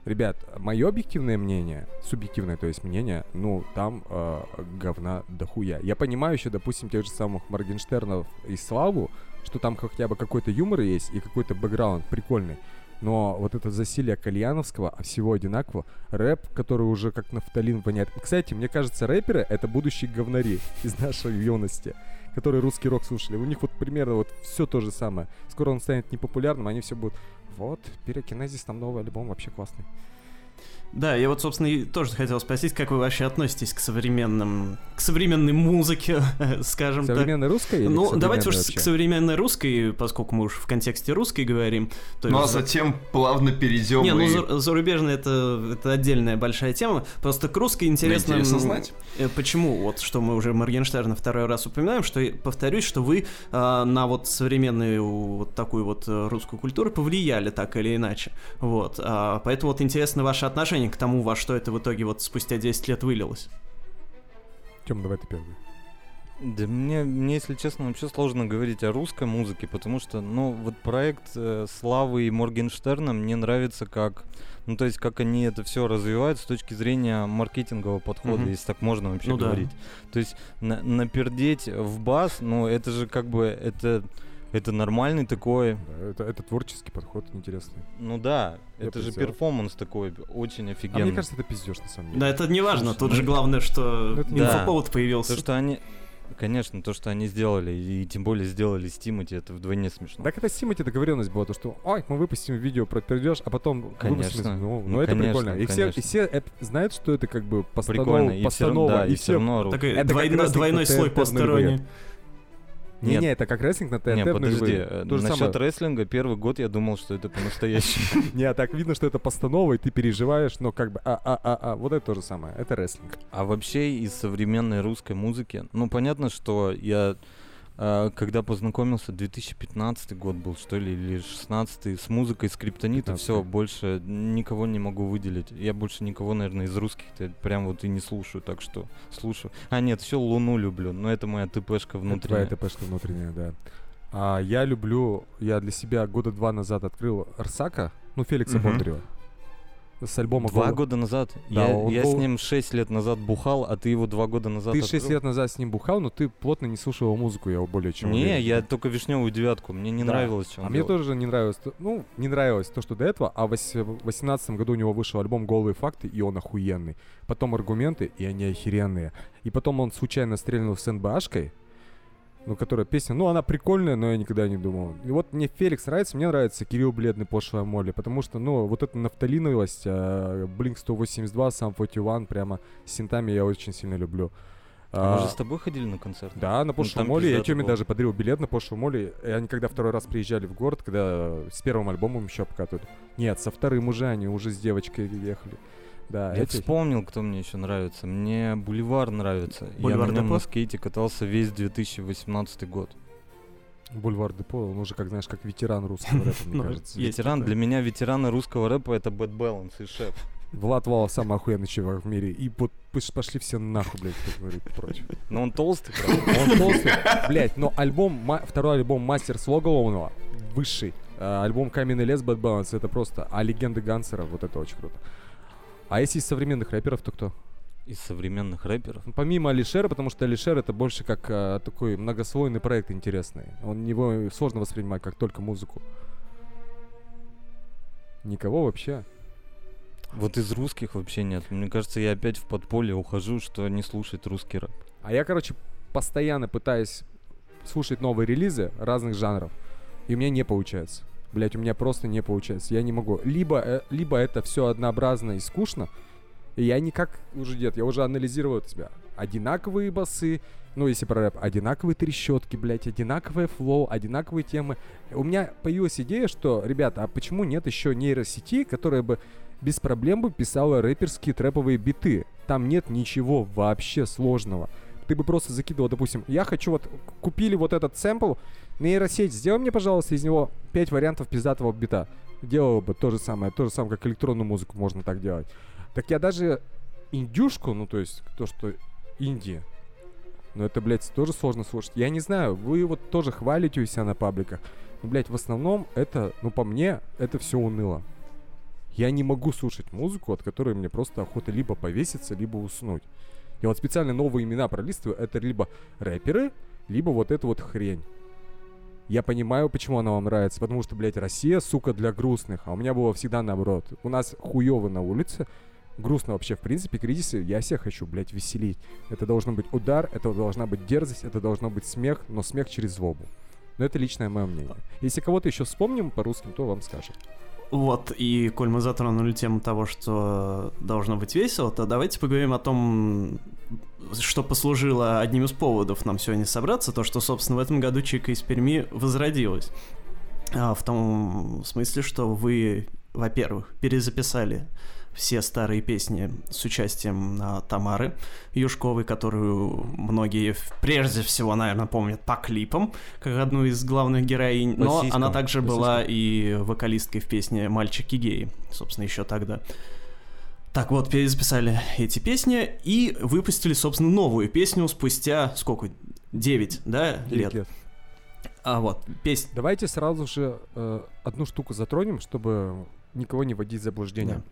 Ребят, мое объективное мнение, субъективное, то есть мнение, ну, там э, говна дохуя. Я понимаю еще, допустим, тех же самых Моргенштернов и Славу, что там хотя бы какой-то юмор есть и какой-то бэкграунд прикольный. Но вот это засилие кальяновского, а всего одинаково, рэп, который уже как нафталин воняет. Кстати, мне кажется, рэперы — это будущие говнари из нашей юности, которые русский рок слушали. У них вот примерно вот все то же самое. Скоро он станет непопулярным, они все будут вот, Пирокинезис, там новый альбом, вообще классный. Да, я вот, собственно, и тоже хотел спросить, как вы вообще относитесь к современным, к современной музыке, [LAUGHS] скажем так. Русская или Ну, давайте уж к современной русской, поскольку мы уж в контексте русской говорим. То Ну а есть затем плавно перейдем Не, ну за- зарубежная это, это отдельная большая тема. Просто к русской интересно... интересно м, знать. э, Почему? Вот что мы уже Моргенштерна второй раз упоминаем, что, повторюсь, что вы а, на вот современную вот такую вот э, русскую культуру повлияли так или иначе. Вот. А, поэтому вот интересно ваше отношение к тому, во что это в итоге вот спустя 10 лет вылилось. Тём, давай ты первый. Да мне, мне, если честно, вообще сложно говорить о русской музыке, потому что, ну, вот проект э, Славы и Моргенштерна мне нравится как, ну, то есть, как они это все развивают с точки зрения маркетингового подхода, Мгм. если так можно вообще Ну да. говорить. То есть, на- напердеть в бас, ну, это же как бы, это, это нормальный такой, Да, это, это творческий подход интересный. ну да, Я это же представил. перформанс такой, очень А офигенный. мне кажется, это пиздешь на самом деле. Да, это не важно. Тут ну же главное, что не инфоповод появился. То, что они, конечно, то, что они сделали, и тем более сделали с Тимати, это вдвойне смешно. Так это с Тимати договоренность была, то что, ой, мы выпустим видео про пердеж, а потом Конечно. выпустим... Ну, ну, Ну, это конечно, прикольно. И все, и конечно. все это знают, что это как бы постанова, Прикольно, и все, да, и и все все... равно. Такой Это двойно- двойной слой посторонний. Не, Нет. не, это как рестлинг на ТНТ Не, в подожди, э, То же насчет самое. рестлинга первый год я думал, что это по-настоящему. [LAUGHS] Не, а так видно, что это постанова, и ты переживаешь, но как бы, а, а, а, а, вот это то же самое, это рестлинг. А вообще из современной русской музыки, ну понятно, что я когда познакомился, 2015 год был, что ли, или 16 с музыкой Скриптонита, 15-й. все, больше никого не могу выделить. Я больше никого, наверное, из русских-то прям вот и не слушаю, так что слушаю. А нет, все Луну люблю, но это моя ТПшка Это внутренняя. Твоя ТПшка внутренняя, да. А я люблю, я для себя года два назад открыл Арсака, ну, Феликса Мгм. Бондарева. С альбома Два «Гол». года назад. Да, я он я был- с ним 6 лет назад бухал, а ты его два года назад Ты? 6 лет назад с ним бухал, но ты плотно не слушал его музыку, я более чем Не, уверен. я только вишневую девятку. Мне не Да. нравилось, А мне делал. тоже не нравилось, ну, не нравилось то, что до этого, а в вось- в 18 году у него вышел альбом «Голые факты», и он охуенный. Потом «Аргументы», и они охеренные. И потом он случайно стрельнул с НБАшкой, ну, которая песня, ну, она прикольная, но я никогда не думал. И вот мне Феликс нравится, мне нравится Кирилл Бледный, Пошлая Молли, потому что, ну, вот эта нафталиновость, а, Blink 182, Сам 41, прямо с синтами я очень сильно люблю. А мы А, же с тобой ходили на концерт? да, на пошлую там молли. Я Тёме даже подарил билет на пошлую молли. И они когда второй раз приезжали в город, когда с первым альбомом еще обкатывают. Нет, со вторым уже они уже с девочкой ехали. Да, Я эти- вспомнил, кто мне еще нравится. Мне Бульвар нравится. Бульвар Я на нем Депо? на скейте катался весь 2018 год. Бульвар Депо, он уже, как знаешь, как ветеран русского рэпа, мне [LAUGHS] Ну, кажется. Ветеран, для меня ветераны русского рэпа это Bad Balance и Шеф. Влад Вала самый охуенный чувак в мире. И вот пошли все нахуй, блядь, как говорит, прочь. Но он толстый, правда. Он толстый, блядь, но альбом, второй альбом Мастер Слоголовного, высший. А, альбом Каменный лес Bad Balance, это просто. А легенды Гансера, вот это очень круто. А если из современных рэперов, то кто? Из современных рэперов. Ну, Помимо Алишера, потому что Алишер это больше как а, такой многослойный проект интересный. Он его сложно воспринимать как только музыку. Никого вообще. Вот из русских вообще нет. Мне кажется, я опять в подполье ухожу, что не слушать русский рэп. А я, короче, постоянно пытаюсь слушать новые релизы разных жанров, и у меня не получается. Блять, у меня просто не получается. Я не могу. Либо, э, либо это все однообразно и скучно, и я никак уже дед, я уже анализировал это себя. Одинаковые басы, ну, если про рэп, одинаковые трещотки, блядь, одинаковые флоу, одинаковые темы. У меня появилась идея, что, ребята, а почему нет еще нейросети, которая бы без проблем бы писала рэперские трэповые биты? Там нет ничего вообще сложного. Ты бы просто закидывал, допустим, я хочу вот, купили вот этот сэмпл, нейросеть, сделай мне, пожалуйста, из него 5 вариантов пиздатого бита. Делала бы то же самое, то же самое, как электронную музыку можно так делать. Так я даже индюшку, ну то есть то, что Индия, но это, блядь, тоже сложно слушать. Я не знаю, вы вот тоже хвалите у себя на пабликах. Но, блядь, в основном это, ну по мне, это все уныло. Я не могу слушать музыку, от которой мне просто охота либо повеситься, либо уснуть. Я вот специально новые имена пролистываю. Это либо рэперы, либо вот эта вот хрень. Я понимаю, почему она вам нравится, потому что, блядь, Россия, сука, для грустных, а у меня было всегда наоборот. У нас хуёво на улице, грустно вообще, в принципе, кризисы, я всех хочу, блядь, веселить. Это должен быть удар, это должна быть дерзость, это должно быть смех, но смех через злобу. Но это личное мое мнение. Если кого-то еще вспомним по русским, то вам скажем. Вот, и коль мы затронули тему того, что должно быть весело, то давайте поговорим о том, что послужило одним из поводов нам сегодня собраться, то, что, собственно, в этом году Чика из Перми возродилась. А, в том смысле, что вы, во-первых, перезаписали все старые песни с участием а, Тамары Юшковой, которую многие прежде всего, наверное, помнят по клипам, как одну из главных героинь, но сиськам. она также По была и вокалисткой в песне «Мальчики геи», собственно, еще тогда. Так вот, перезаписали эти песни и выпустили, собственно, новую песню спустя сколько? 9, да, Девять лет? А вот, песня... Давайте сразу же э, одну штуку затронем, чтобы никого не вводить в заблуждение. Да.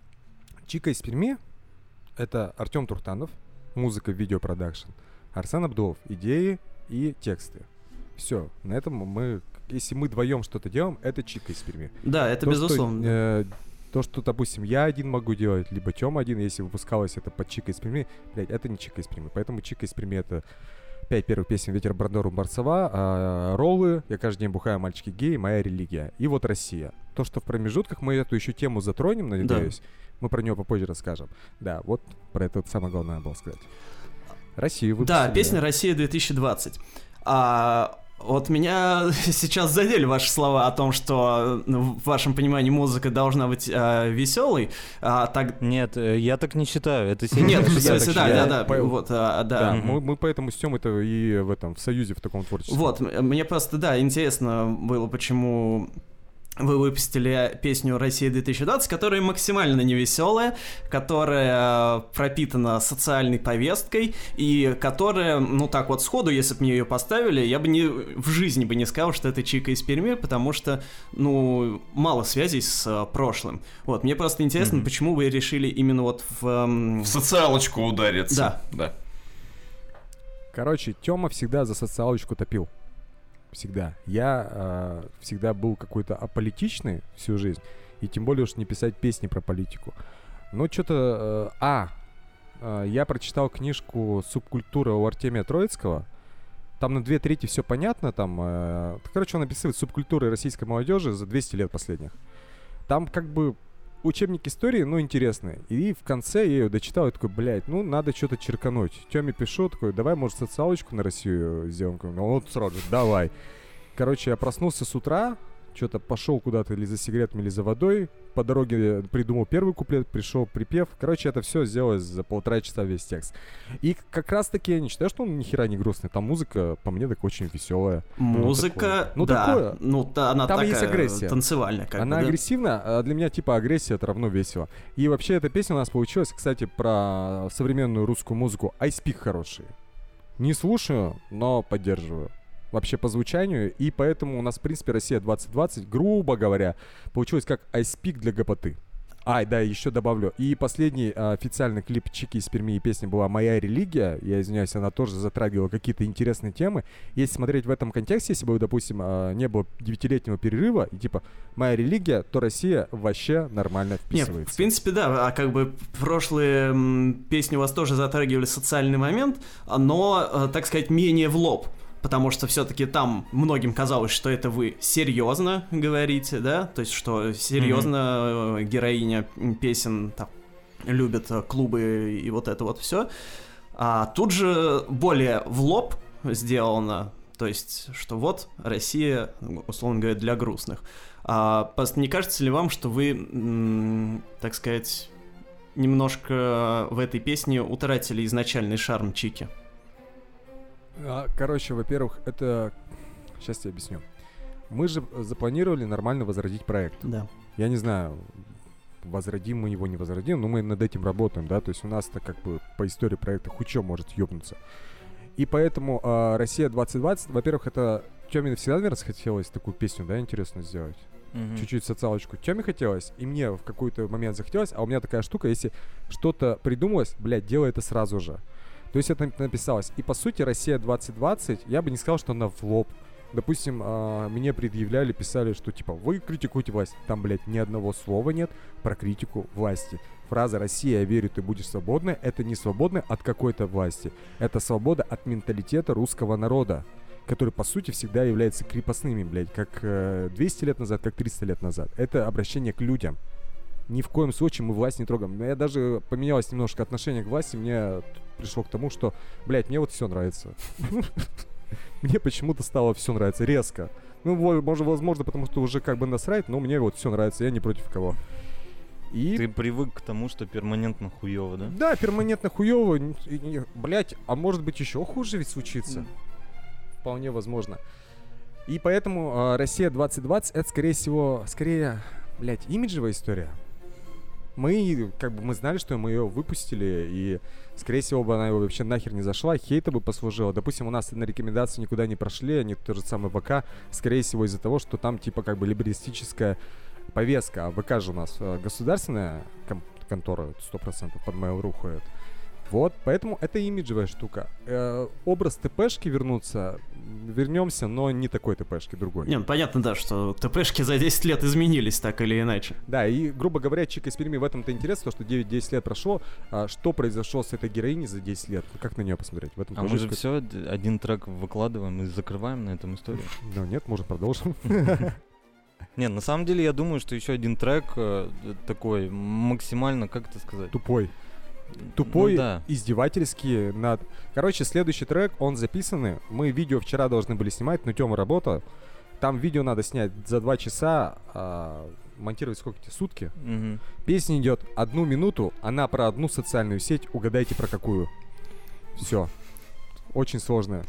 Чика из Перми — это Артем Туртанов, музыка, видеопродакшн, Арсен Абдулов, идеи и тексты. Все, на этом мы, если мы вдвоем что-то делаем, это Чика из Перми. Да, это То, безусловно. Что, э, то, что, допустим, я один могу делать, либо Тёма один, если выпускалось это под Чика из Перми, блядь, это не Чика из Перми. Поэтому Чика из Перми — это пять первых песен «Ветер Брандору Барсова», а, «Роллы», «Я каждый день бухаю, мальчики геи», «Моя религия» и вот «Россия». То, что в промежутках мы эту еще тему затронем, надеюсь, мы про нее попозже расскажем. Да, вот про это вот самое главное было сказать. Россию выпустили. Да, песня «Россия 2020». А вот меня [LAUGHS] сейчас задели ваши слова о том, что ну, в вашем понимании музыка должна быть веселой. А, так... Нет, э, я так не считаю. Это Нет, в ошибка. смысле, да, да, да, вот, а, да. Да, Мгм. мы, мы поэтому с Тёмой это и в этом, в союзе в таком творчестве. Вот, мне просто, да, интересно было, почему вы выпустили песню «Россия 2020», которая максимально невеселая, которая э, пропитана социальной повесткой, и которая, ну так вот сходу, если бы мне ее поставили, я бы не, в жизни бы не сказал, что это Чика из Перми, потому что, ну, мало связей с э, прошлым. Вот, мне просто интересно, Мгм. почему вы решили именно вот в... эм, В социалочку удариться. Да. Да. Короче, Тёма всегда за социалочку топил. Всегда. Я э, всегда был какой-то аполитичный всю жизнь. И тем более уж не писать песни про политику. Но что-то... э, а, э, я прочитал книжку «Субкультура» у Артемия Троицкого. Там на две трети все понятно. Там, э, короче, он описывает субкультуры российской молодежи за 200 лет последних. Там как бы учебник истории, ну, интересный. И в конце я ее дочитал и такой, блядь, ну, надо что-то черкануть. Тёме пишу, такой, давай, может, социалочку на Россию сделаем. Он вот сразу давай. Короче, я проснулся с утра, что-то пошел куда-то или за сигаретами, или за водой, по дороге придумал первый куплет, пришел припев. Короче, это все сделалось за полтора часа весь текст. И как раз таки я не считаю, что он ни хера не грустный. Там музыка, по мне, так очень веселая. Музыка, Ну, да. такое. Ну, та- она Там такая есть агрессия. танцевальная. Как Она бы, да. агрессивна, а для меня типа агрессия это равно весело. И вообще эта песня у нас получилась, кстати, про современную русскую музыку. Айспик хороший. Не слушаю, но поддерживаю. Вообще по звучанию. И поэтому у нас, в принципе, Россия 2020, грубо говоря, получилось как айспик для гопоты. Ай, да, еще добавлю. И последний а, официальный клип Чики из Перми и песня была «Моя религия». Я извиняюсь, она тоже затрагивала какие-то интересные темы. Если смотреть в этом контексте, если бы, допустим, а, не было девятилетнего перерыва, и типа «Моя религия», то Россия вообще нормально Нет, вписывается. в принципе, да, а как бы прошлые песни у вас тоже затрагивали социальный момент, но, э, так сказать, менее в лоб. Потому что все-таки там многим казалось, что это вы серьезно говорите, да? То есть, что серьезно э, героиня песен там, любит э, клубы и вот это вот все. А тут же более в лоб сделано, то есть, что вот Россия, условно говоря, для грустных. А не кажется ли вам, что вы, так сказать, немножко в этой песне утратили изначальный шарм Чики? А, Короче, во-первых, это... Сейчас я объясню. Мы же запланировали нормально возродить проект. Да. Я не знаю, возродим мы его, не возродим, но мы над этим работаем, да, то есть у нас-то как бы по истории проекта хоть что может ёбнуться. И поэтому а, Россия 2020, во-первых, это Тёме всегда, наверное, хотелось такую песню, да, интересно сделать. Мгм. Чуть-чуть социалочку. Тёме хотелось, и мне в какой-то момент захотелось, а у меня такая штука, если что-то придумалось, блядь, делай это сразу же. То есть это написалось. И по сути Россия 2020, я бы не сказал, что она в лоб. Допустим, а, мне предъявляли, писали, что типа вы критикуете власть. Там, блядь, ни одного слова нет про критику власти. Фраза «Россия, я верю, ты будешь свободной» — это не свободная от какой-то власти. Это свобода от менталитета русского народа, который, по сути, всегда является крепостными, блядь, как э, 200 лет назад, как 300 лет назад. Это обращение к людям. Ни в коем случае мы власть не трогаем. Я даже поменялось немножко отношение к власти. Мне пришло к тому, что, блядь, мне вот все нравится. [LAUGHS] Мне почему-то стало все нравиться резко. Ну, может, возможно, потому что уже как бы насрать, но мне вот все нравится, я не против кого. И... Ты привык к тому, что перманентно хуево, да? Да, перманентно хуево. Блять, а может быть еще хуже ведь случится. Вполне возможно. И поэтому а, Россия 2020 это скорее всего, скорее, блять, имиджевая история. Мы, как бы, мы знали, что мы ее выпустили, и, скорее всего, бы она его вообще нахер не зашла, хейта бы послужила. Допустим, у нас на рекомендации никуда не прошли, они тот же самый ВК, скорее всего, из-за того, что там, типа, как бы, либеристическая повестка. А ВК же у нас э, государственная ком- контора, 100% под Mail.ru ходит. Вот, поэтому это имиджевая штука. Э, образ ТПшки вернуться, вернемся, но не такой ТПшки, другой. Не, ну понятно, да, что ТПшки за 10 лет изменились так или иначе. Да, и, грубо говоря, Чика из Перми в этом-то интересно, то, что 9-10 лет прошло, а что произошло с этой героиней за 10 лет? Как на нее посмотреть? В этом А мы же все один трек выкладываем и закрываем на этом историю. Ну [LAUGHS] нет, может продолжим. [LAUGHS] Не, на самом деле я думаю, что еще один трек э, такой максимально, как это сказать? Тупой. Тупой, Ну да. издевательский над... Короче, следующий трек, он записанный. Мы видео вчера должны были снимать, но Тёма работа. Там видео надо снять за 2 часа, а монтировать сколько тебе? Сутки? Мгм. Песня идет одну минуту, она про одну социальную сеть, угадайте про какую. Все. Очень сложная.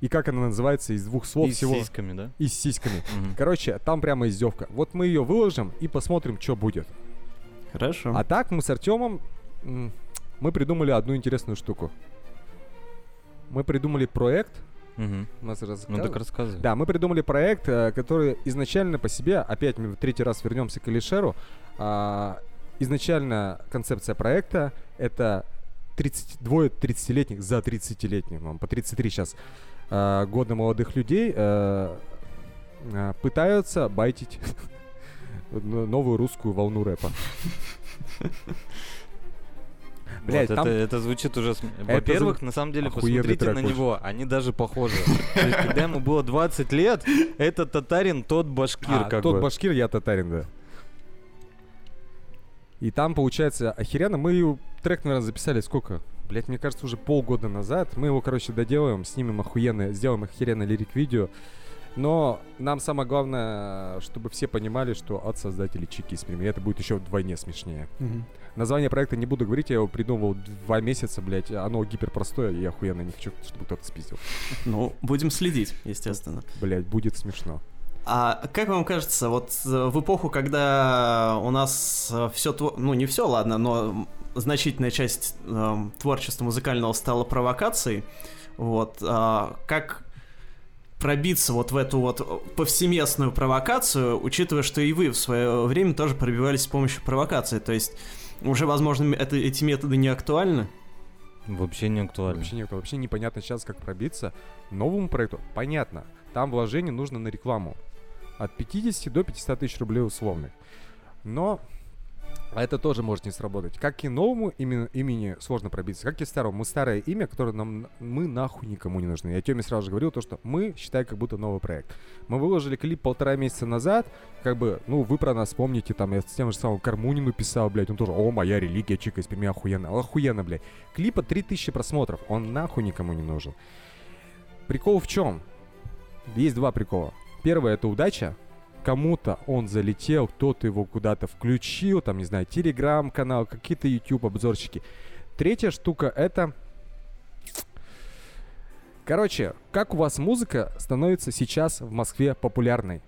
И как она называется из двух слов И с всего? сиськами, да? И с сиськами. Мгм. Короче, там прямо издевка. Вот мы ее выложим и посмотрим, что будет. Хорошо. А так мы с Артемом мы придумали одну интересную штуку. Мы придумали проект. Мгм. У нас Ну так рассказывай. Да, мы придумали проект, э, который изначально по себе, опять мы в третий раз вернемся к Алишеру, а, изначально концепция проекта это 30, двое 30-летних за 30-летних, нам по 33 сейчас, а, года молодых людей э, а, пытаются байтить [LAUGHS] новую русскую волну рэпа. [LAUGHS] Вот Блядь, это, там- это звучит уже... Это Во-первых, на самом деле, охуенный посмотрите на очень. него, они даже похожи. То есть, когда ему было 20 лет, это татарин, тот башкир, А, как тот бы. башкир, я татарин, да. И там, получается, охеренно. Мы трек, наверное, записали сколько? Блять, мне кажется, уже полгода назад. Мы его, короче, доделаем, снимем охуенно, сделаем охеренно лирик-видео. Но нам самое главное, чтобы все понимали, что от создателей Чики из Перми это будет еще вдвойне смешнее. Мгм. Название проекта не буду говорить, я его придумывал два месяца, блядь. Оно гиперпростое, и охуенно не хочу, чтобы кто-то спиздил. Ну, будем следить, естественно. Блядь, будет смешно. А как вам кажется, вот э, в эпоху, когда у нас все, ну не все, ладно, но значительная часть эм, творчества музыкального стала провокацией, вот, а, как пробиться вот в эту вот повсеместную провокацию, учитывая, что и вы в свое время тоже пробивались с помощью провокации, то есть уже, возможно, это, эти методы не актуальны? Вообще не актуально. Вообще никто. Вообще непонятно сейчас, как пробиться. Новому проекту понятно. Там вложение нужно на рекламу. От 50 до 500 тысяч рублей условных. Но это тоже может не сработать. Как и новому имени, имени сложно пробиться, как и старому. Мы старое имя, которое нам мы нахуй никому не нужны. Я Тёме сразу же говорил то, что мы считай как будто новый проект. Мы выложили клип полтора месяца назад, как бы, ну, вы про нас помните, там, я с тем же самым Кармунину писал, блядь, он тоже, о, моя религия, чика из Перми, охуенно, охуенно, блядь. Клипа 3000 просмотров, он нахуй никому не нужен. Прикол в чем? Есть два прикола. Первое это удача, кому-то он залетел, кто-то его куда-то включил, там, не знаю, телеграм-канал, какие-то YouTube обзорчики. Третья штука это... Короче, как у вас музыка становится сейчас в Москве популярной?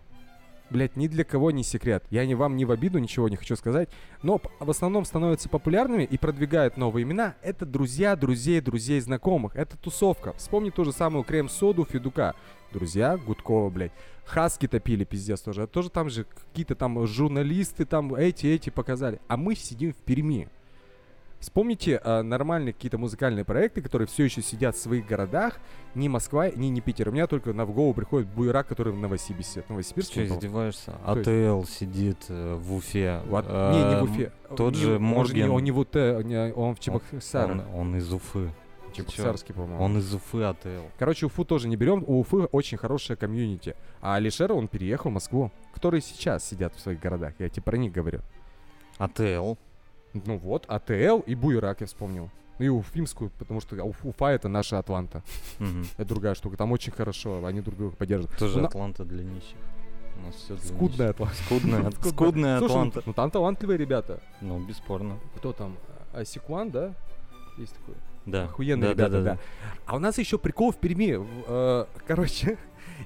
Блять, ни для кого не секрет. Я не вам не в обиду ничего не хочу сказать. Но в основном становятся популярными и продвигают новые имена. Это друзья, друзей, друзей, знакомых. Это тусовка. Вспомни ту же самую крем-соду Федука. Друзья Гудкова, блядь. Хаски топили, пиздец, тоже. Это тоже там же какие-то там журналисты там эти, эти показали. А мы сидим в Перми. Вспомните э, нормальные какие-то музыкальные проекты, которые все еще сидят в своих городах, ни Москва, ни, ни Питер. У меня только на в голову приходит Буерак, который в Новосибирске. Новосибирск. Что, издеваешься? ATL сидит э, в Уфе. Вот, э, не, не в Уфе. Тот не, же он Морген. не, он не в УТ, не, он в Чебоксаре. Он, он из Уфы. Чебоксарский, по-моему. Он из Уфы ATL. Короче, Уфу тоже не берем. У Уфы очень хорошая комьюнити. А Алишер, он переехал в Москву. Которые сейчас сидят в своих городах. Я тебе про них говорю. ATL. Ну вот, ATL и Буерак я вспомнил. Ну и Уфимскую, потому что Уф- Уфа это наша Атланта. [LAUGHS] Это другая штука. Там очень хорошо, они друг друга поддерживают. Тоже Ну, Атланта для нищих. У нас все Скудная Атланта. Скудная, [LAUGHS] скудная Слушай, Атланта. ну там талантливые ребята. Ну, бесспорно. Кто там? Асикуан, да? Есть такой. Да. Охуенные Да, да, ребята, да, да, да. А у нас еще прикол в Перми. Э, [LAUGHS] короче,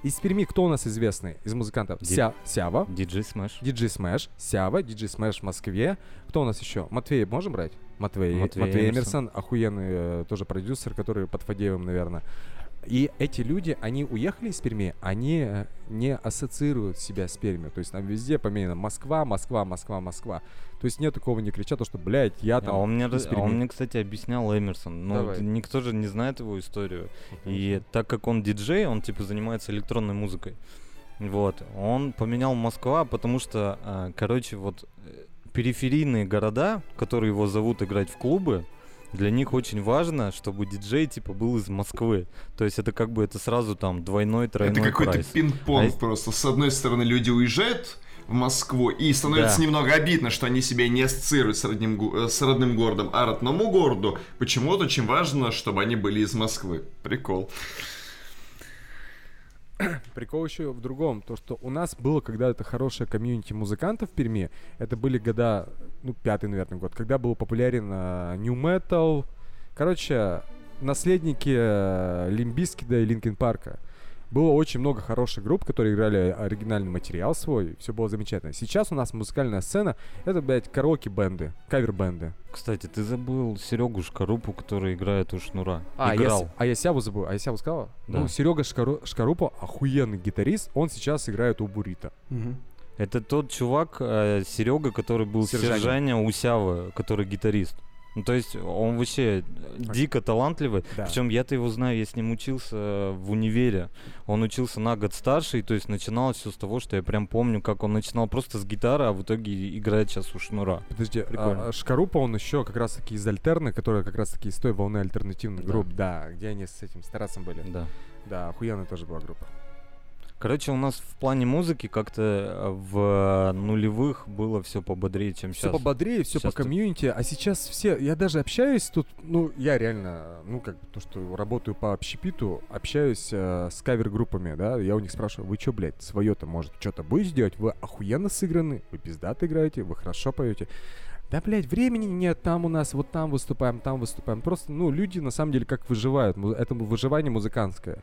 из Перми кто у нас известный из музыкантов? Ди- Ся, Сява, Диджей Смэш. Диджей Смэш, Сява, Диджей Смэш в Москве. Кто у нас еще? Матвей можем брать? Матвей, Матвей Матвей, Эмерсон. Эмерсон, охуенный э, тоже продюсер, который под Фадеевым, наверное. И эти люди, они уехали из Перми, они э, не ассоциируют себя с Пермью. То есть там везде поменяно Москва, Москва, Москва, Москва. То есть нет такого, не кричат, то, что, блядь, я там А он мне, из а Перми. он мне, кстати, объяснял Эмерсон. Ну, Давай. т- никто же не знает его историю. И так как он диджей, он типа занимается электронной музыкой. Вот. Он поменял Москва, потому что, а, короче, вот э, периферийные города, которые его зовут играть в клубы, для них очень важно, чтобы диджей типа был из Москвы. То есть это как бы это сразу там двойной, тройной Это какой-то пинг-понг А просто. С одной стороны, люди уезжают в Москву, и становится Да. немного обидно, что они себя не ассоциируют с родным, э, с родным городом, а родному городу почему-то очень важно, чтобы они были из Москвы. Прикол. [CLEARS THROAT] Прикол еще в другом, то что у нас было когда-то хорошее комьюнити музыкантов в Перми. Это были года, ну, пятый, наверное, год, когда был популярен э, New Metal. Короче, наследники э, Лимбискида и Линкен Парка. Было очень много хороших групп, которые играли оригинальный материал свой, все было замечательно. Сейчас у нас музыкальная сцена, это, блядь, караоке-бенды, кавер-бенды. Кстати, ты забыл Серегу Шкарупу, который играет у Шнура. А, я, Играл. с- а я Сяву забыл. А я Сяву сказала? Да. Ну, Серега Шкару- Шкарупа, охуенный гитарист, он сейчас играет у Бурита. Мгм. Это тот чувак, Серега, который был Сержаня. Сержаня Усявы, который гитарист. Ну, то есть он вообще дико талантливый. Да. Причем я-то его знаю, я с ним учился в универе. Он учился на год старше, и то есть начиналось все с того, что я прям помню, как он начинал просто с гитары, а в итоге играет сейчас у Шнура. Подожди, Прикольно. а, Шкарупа, он еще как раз таки из Альтерны, которая как раз таки из той волны альтернативных Да. групп, да, где они с этим старацем были. Да. Да, охуенная тоже была группа. Короче, у нас в плане музыки как-то э, в нулевых было все пободрее, чем Все сейчас. пободрее, все по комьюнити, а сейчас все, я даже общаюсь тут, ну, я реально, ну, как то, что работаю по общепиту, общаюсь э, с кавер-группами, да, я у них спрашиваю, вы что, блядь, свое-то, может, что-то будете делать? Вы охуенно сыграны, вы пиздато играете, вы хорошо поете. Да, блядь, времени нет, там у нас, вот там выступаем, там выступаем. Просто, ну, люди, на самом деле, как выживают. Это выживание музыкантское.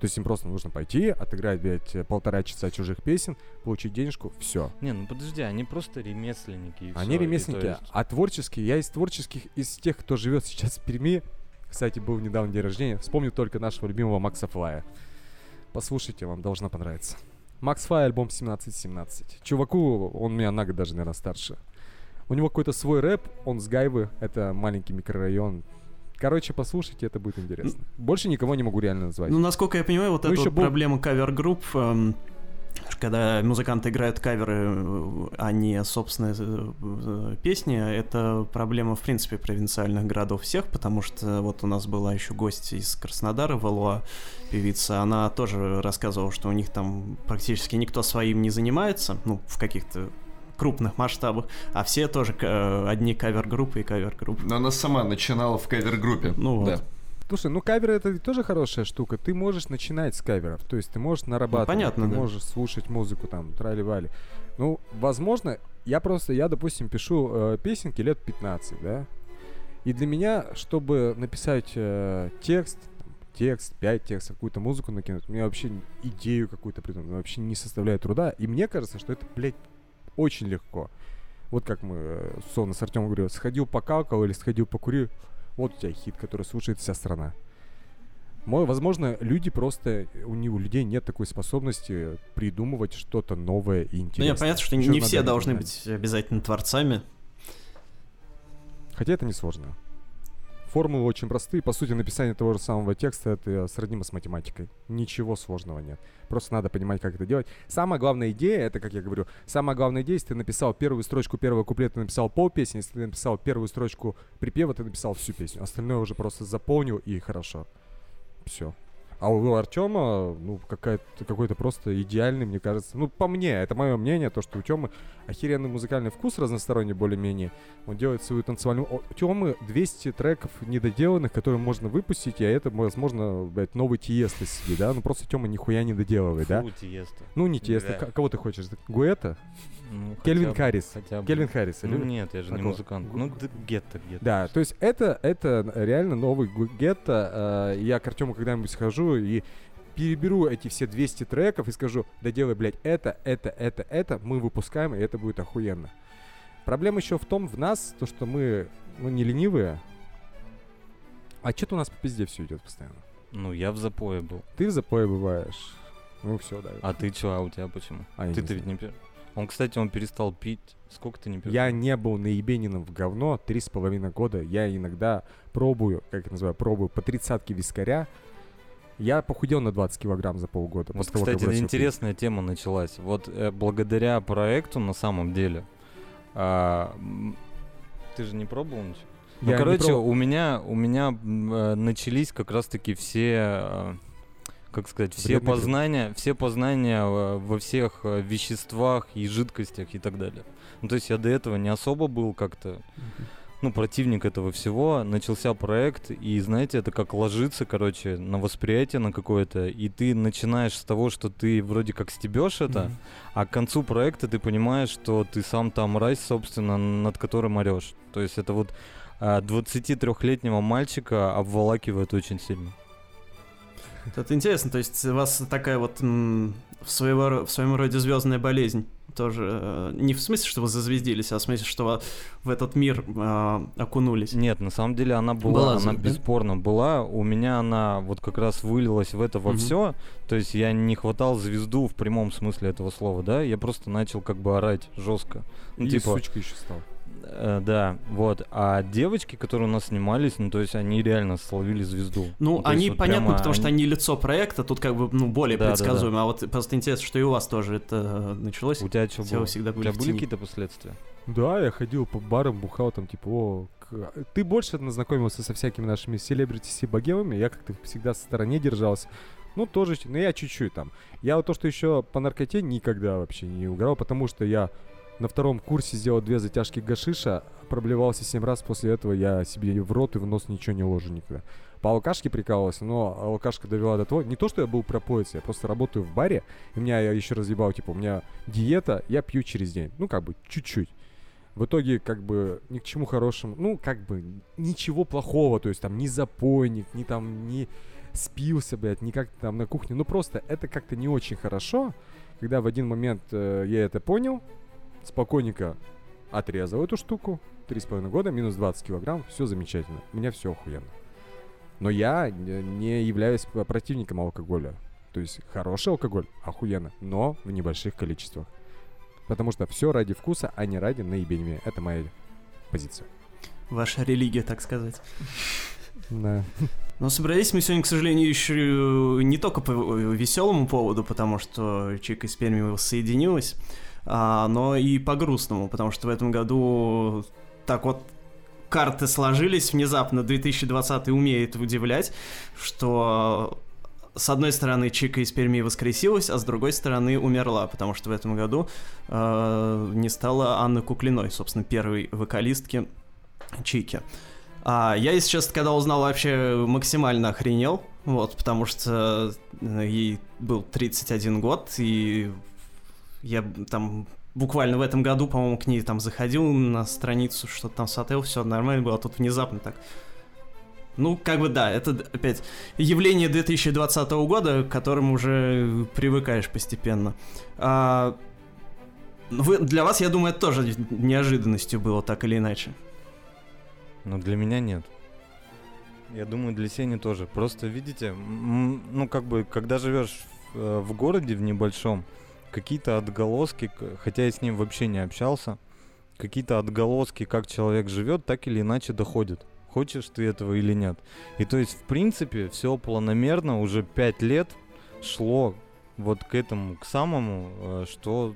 То есть им просто нужно пойти, отыграть, блядь, э, полтора часа чужих песен, получить денежку, все. Не, ну подожди, они просто ремесленники. и Они всё, ремесленники, то есть- а творческие, я из творческих, из тех, кто живет сейчас в Перми, кстати, был недавно день рождения, вспомню только нашего любимого Макса Флая. Послушайте, вам должно понравиться. Макс Флай, альбом 1717. Чуваку, он меня на год даже, наверное, старше. У него какой-то свой рэп, он с Гайвы, это маленький микрорайон. Короче, послушайте, это будет интересно. Больше никого не могу реально назвать. Ну, насколько я понимаю, вот Ну, эта вот был- проблема кавер-групп, эм, когда музыканты играют каверы, э, а не собственные э, э, песни, это проблема, в принципе, провинциальных городов всех, потому что вот у нас была еще гость из Краснодара, Валуа, певица, она тоже рассказывала, что у них там практически никто своим не занимается, ну, в каких-то крупных масштабах, а все тоже э, одни кавер-группы и кавер-группы. Но она сама начинала в кавер-группе. Ну да. вот. Слушай, ну каверы это ведь тоже хорошая штука. Ты можешь начинать с каверов. То есть ты можешь нарабатывать, понятно, ты да. можешь слушать музыку там, трали-вали. Ну, возможно, я просто, я, допустим, пишу э, песенки лет 15, да? И для меня, чтобы написать э, текст, там, текст, 5 текстов, какую-то музыку накинуть, мне вообще идею какую-то придумать, вообще не составляет труда. И мне кажется, что это, блядь, очень легко. Вот как мы, э, условно, с Артемом говорил, сходил покакал или сходил покурил, вот у тебя хит, который слушает вся страна. Мой, возможно, люди просто, у, не, у людей нет такой способности придумывать что-то новое и Ну, интересное. я понятно, что Ещё не все должны быть обязательно творцами. Хотя это несложно. Формулы очень простые. По сути, написание того же самого текста это сроднимо с математикой. Ничего сложного нет. Просто надо понимать, как это делать. Самая главная идея, это, как я говорю, самая главная идея, если ты написал первую строчку первого куплета, ты написал пол песни, если ты написал первую строчку припева, ты написал всю песню. Остальное уже просто заполнил и хорошо. Все. А у Артема, ну, какая-то, какой-то просто идеальный, мне кажется. Ну, по мне, это мое мнение, то, что у Темы охеренный музыкальный вкус разносторонний более-менее. Он делает свою танцевальную... У Тёмы 200 треков недоделанных, которые можно выпустить, а это, возможно, блядь, новый Тиеста сидит, да? Ну, просто Тёма нихуя не доделывает, да? Фу, Тиеста. Ну, не Тиеста, Да. кого ты хочешь? Гуэта? Ну, Кельвин хотя Харрис. Хотя бы. Кельвин Харрис. Ну или- нет, я же не Какого? музыкант. Ну, гетто где-то. Да, то есть это, это реально новый гетто. э, Я к Артему когда-нибудь схожу и переберу эти все 200 треков и скажу, да делай, блядь, это, это, это, это, мы выпускаем, и это будет охуенно. Проблема еще в том, в нас, то, что мы, ну, не ленивые, а что-то у нас по пизде все идет постоянно. Ну, я в запое был. Ты в запое бываешь. Ну все, да. А ты чё, а у тебя почему? А, не Ты-то ведь не пьешь. Он, кстати, он перестал пить. Сколько ты не пьешь? Я не был наебениным в говно три с половиной года. Я иногда пробую, как это называю, пробую по тридцатке вискаря. Я похудел на 20 килограмм за полгода. Вот, того, кстати, бросил пить. интересная тема началась. Вот э, благодаря проекту на самом деле. м, ты же не пробовал ничего? Ну, Я короче, у меня, у меня э, начались как раз-таки все, э, как сказать, все привычки. познания, все познания э, во всех э, веществах и жидкостях и так далее. Ну, то есть я до этого не особо был как-то, ну, противник этого всего. Начался проект, и, знаете, это как ложится, короче, на восприятие на какое-то, и ты начинаешь с того, что ты вроде как стебешь это, Мгм. а к концу проекта ты понимаешь, что ты сам там мразь, собственно, над которым орешь. То есть это вот а, 23-летнего мальчика обволакивает очень сильно. Это интересно, то есть у вас такая вот м, в, своего, в своем роде звездная болезнь. Тоже э, не в смысле, что вы зазвездились, а в смысле, что во- в этот мир э, окунулись. Нет, на самом деле она была, Была, она да? бесспорно была. У меня она вот как раз вылилась в это во Мгм. все. То есть я не хватал звезду в прямом смысле этого слова, да. Я просто начал как бы орать жестко. Ну, И типа, сучка еще стал. Э, да, вот. А девочки, которые у нас снимались, ну то есть они реально словили звезду. Ну, то есть они вот понятно, прямо потому что они лицо проекта, тут как бы ну, более Да, да, предсказуемо. А вот просто интересно, что и у вас тоже это э, началось. У тебя что было? всегда У были тебя в были какие-то последствия? Да, я ходил по барам, бухал там, типа, о, к- ты больше знакомился со всякими нашими селебрити богемами, я как-то всегда в стороне держался. Ну, тоже, ну, я чуть-чуть там. Я вот то, что еще по наркоте никогда вообще не угорал, потому что я на втором курсе сделал две затяжки гашиша, проблевался семь раз, после этого я себе в рот и в нос ничего не ложу никогда. По алкашке прикалывался, но алкашка довела до того, не то, что я был пропоец, я просто работаю в баре, и меня я еще разъебал, типа, у меня диета, я пью через день, ну, как бы, чуть-чуть. В итоге, как бы, ни к чему хорошему, ну, как бы, ничего плохого, то есть, там, ни запойник, ни там, ни спился, блядь, ни как там на кухне, ну, просто это как-то не очень хорошо, когда в один момент э, я это понял, спокойненько отрезал эту штуку, три с половиной года, минус 20 килограмм, все замечательно, у меня все охуенно. Но я не являюсь противником алкоголя. То есть хороший алкоголь, охуенно, но в небольших количествах. Потому что все ради вкуса, а не ради наебения. Это моя позиция. Ваша религия, так сказать. Да. Но собрались мы сегодня, к сожалению, еще не только по веселому поводу, потому что Чика из Перми воссоединилась, а, но и по грустному, потому что в этом году так вот карты сложились внезапно, 2020 умеет удивлять, что с одной стороны Чика из Перми воскресилась, а с другой стороны умерла, потому что в этом году э, не стала Анны Куклиной, собственно, первой вокалистки Чики. А я, если честно, когда узнал, вообще максимально охренел, вот, потому что э, ей был 31 год, и я там буквально в этом году, по-моему, к ней там заходил на страницу, что-то там смотрел, все нормально было, а тут внезапно так. Ну, как бы да, это опять явление 2020 года, к которому уже привыкаешь постепенно. А, ну, вы, для вас, я думаю, это тоже неожиданностью было, так или иначе. Но для меня нет. Я думаю, для Сени тоже. Просто, видите, ну, как бы, когда живешь э, в городе, в небольшом, какие-то отголоски, хотя я с ним вообще не общался, какие-то отголоски, как человек живет, так или иначе доходят. Хочешь ты этого или нет. И то есть, в принципе, все планомерно уже пять лет шло вот к этому, к самому, э, что,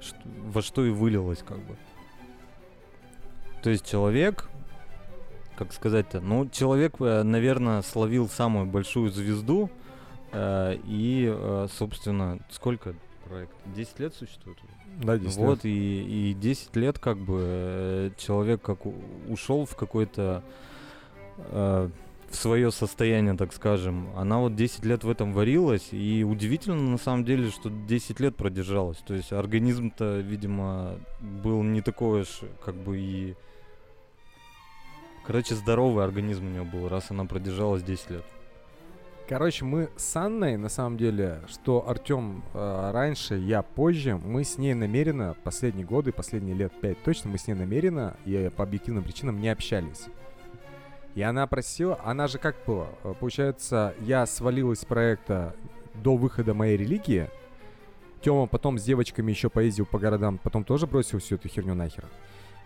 что во что и вылилось как бы. То есть человек, как сказать-то, ну, человек, э, наверное, словил самую большую звезду, э, и, э, собственно, сколько, проект? 10 лет существует Да, 10 вот, лет. И, и 10 лет как бы э, человек как ушел в какой-то э, в свое состояние, так скажем. Она вот 10 лет в этом варилась, и удивительно на самом деле, что 10 лет продержалась. То есть организм-то, видимо, был не такой уж, как бы и... Короче, здоровый организм у нее был, раз она продержалась 10 лет. Короче, мы с Анной, на самом деле, что Артем э, раньше, я позже, мы с ней намеренно, последние годы, последние лет пять точно, мы с ней намеренно и по объективным причинам не общались. И она просила, она же как было, э, получается, я свалил из проекта до выхода моей религии, Тёма потом с девочками еще поездил по городам, потом тоже бросил всю эту херню нахер.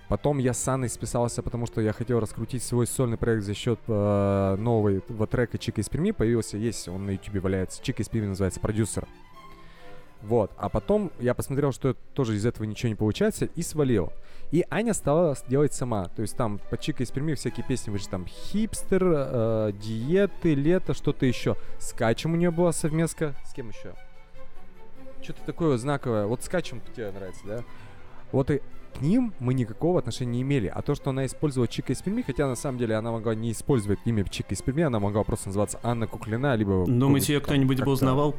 Потом я с Анной списался, потому что я хотел раскрутить свой сольный проект за счет э, нового трека Чика из Перми. Появился, есть, он на ютубе валяется. Чика из Перми называется «Продюсер». Вот. А потом я посмотрел, что тоже из этого ничего не получается, и свалил. И Аня стала делать сама. То есть там по Чика из Перми всякие песни вышли. Там хипстер, э, диеты, лето, что-то еще. С Качем у нее была совместка. С кем еще? Что-то такое знаковое. Вот с Качем тебе нравится, да? Вот и к ним мы никакого отношения не имели. А то, что она использовала Чика из Перми, хотя на самом деле она могла не использовать имя Чика из Перми, она могла просто называться Анна Куклина, либо... Думаете, ее кто-нибудь бы узнавал?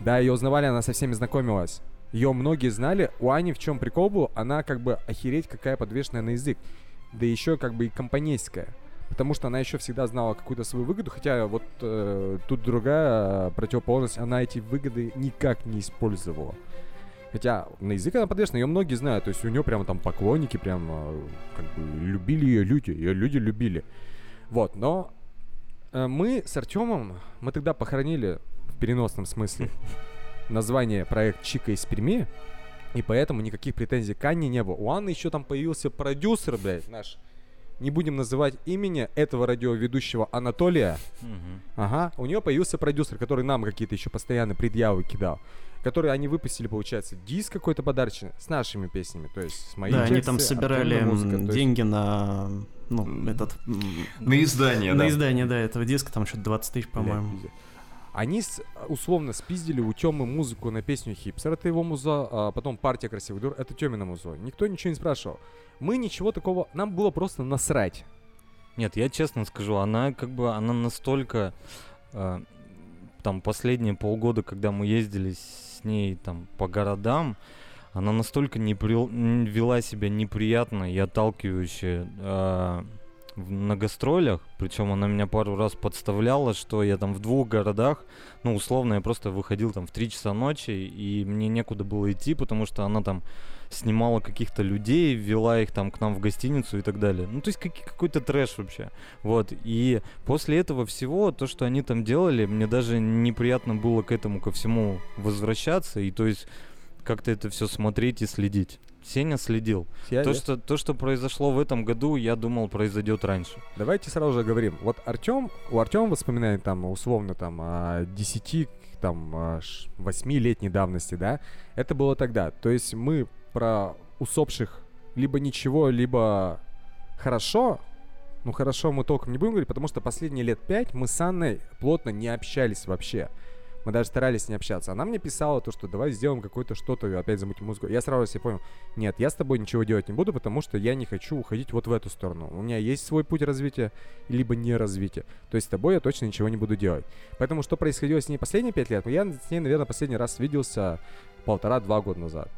Да, ее узнавали, она со всеми знакомилась. Ее многие знали. У Ани в чем прикол был? Она как бы охереть какая подвешенная на язык. Да еще как бы и компанейская. Потому что она еще всегда знала какую-то свою выгоду, хотя вот э, тут другая противоположность, она эти выгоды никак не использовала. Хотя на язык она подвешена, ее многие знают. То есть у нее прямо там поклонники прям как бы любили ее люди, ее люди любили. Вот, но э, мы с Артемом, мы тогда похоронили в переносном смысле [LAUGHS] название проект Чика из Перми, и поэтому никаких претензий к Анне не было. У Анны еще там появился продюсер, блядь, наш. Не будем называть имени этого радиоведущего Анатолия. Мгм. Ага, у нее появился продюсер, который нам какие-то еще постоянно предъявы кидал. Который они выпустили, получается, диск какой-то подарочный с нашими песнями, то есть с моей Да, они там собирали музыка, то есть- деньги на ну, этот... На издание, На да. издание, да, этого диска, там что-то 20 тысяч, по-моему. Они с- условно спиздили у Тёмы музыку на песню «Хипстер», это его муза, а потом «Партия красивых дур», это Тёмина муза. Никто ничего не спрашивал. Мы ничего такого, нам было просто насрать. Нет, я честно скажу, она как бы, она настолько, э, там, последние полгода, когда мы ездили с ней там по городам, она настолько не н- вела себя неприятно и отталкивающе э, на гастролях, причем она меня пару раз подставляла, что я там в двух городах, ну, условно, я просто выходил там в 3 часа ночи, и мне некуда было идти, потому что она там снимала каких-то людей, вела их там к нам в гостиницу и так далее. Ну, то есть каки- какой-то трэш вообще. Вот, и после этого всего, то, что они там делали, мне даже неприятно было к этому ко всему возвращаться, и то есть как-то это все смотреть и следить. Сеня следил. Я- То что, то, что произошло в этом году, я думал, произойдет раньше. Давайте сразу же говорим. Вот Артем, у Артема воспоминания там условно там о 10, там а, ш- 8-летней давности, да, это было тогда. То есть мы про усопших либо ничего, либо хорошо, ну хорошо мы толком не будем говорить, потому что последние лет пять мы с Анной плотно не общались вообще. Мы даже старались не общаться. Она мне писала то, что давай сделаем какое-то что-то, опять замутим музыку. Я сразу себе понял, нет, я с тобой ничего делать не буду, потому что я не хочу уходить вот в эту сторону. У меня есть свой путь развития, либо не развития. То есть с тобой я точно ничего не буду делать. Поэтому что происходило с ней последние пять лет? Ну, я с ней, наверное, последний раз виделся полтора-два года назад.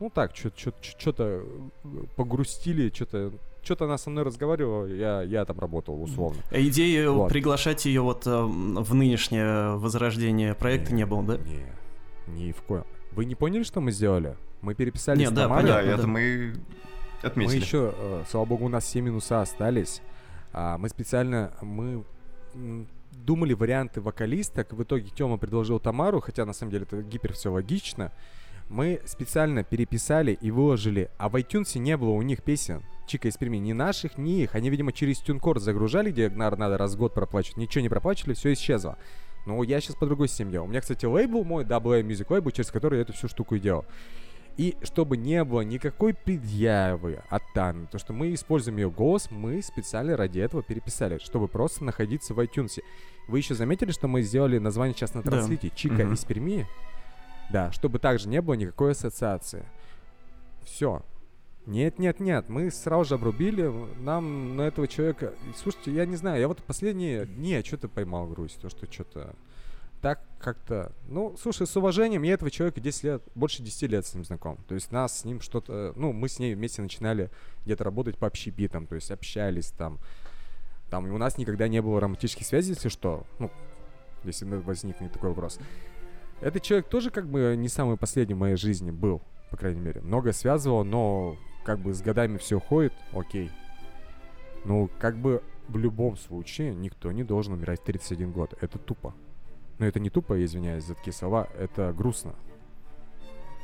Ну так, что-то погрустили, что-то что-то она со мной разговаривала, я, я там работал условно. А Идеи Вот. приглашать ее вот э, в нынешнее возрождение проекта не было, да? Не, ни в коем. Вы не поняли, что мы сделали? Мы переписали Не, с да, Тамарой. Да, понятно, это да. мы Мы отметили. еще, э, слава богу, у нас все минуса остались. А, мы специально, мы думали варианты вокалисток. В итоге Тёма предложил Тамару, хотя на самом деле это гипер все логично. Мы специально переписали и выложили, а в iTunes не было у них песен. Чика из Перми, ни наших, ни их. Они, видимо, через TuneCore загружали, где на- надо раз в год проплачивать. Ничего не проплачивали, все исчезло. Но я сейчас по другой делал. У меня, кстати, лейбл мой, WA Music Label, через который я эту всю штуку и делал. И чтобы не было никакой предъявы от Таны, то что мы используем ее голос, мы специально ради этого переписали, чтобы просто находиться в iTunes. Вы еще заметили, что мы сделали название сейчас на Да. транслите Чика Мгм. из Перми? Да, чтобы также не было никакой ассоциации. Все. Нет, нет, нет, мы сразу же обрубили, нам на этого человека... Слушайте, я не знаю, я вот последние дни что-то поймал грусть, то что что-то так как-то... Ну, слушай, с уважением, я этого человека 10 лет, больше 10 лет с ним знаком. То есть нас с ним что-то... Ну, мы с ней вместе начинали где-то работать по общепитам, то есть общались там. Там, и у нас никогда не было романтических связей, если что. Ну, если возникнет такой вопрос. Этот человек тоже как бы не самый последний в моей жизни был, по крайней мере. Много связывал, но как бы с годами все уходит, окей. Ну, как бы в любом случае никто не должен умирать в 31 год. Это тупо. Но это не тупо, я извиняюсь за такие слова, это грустно.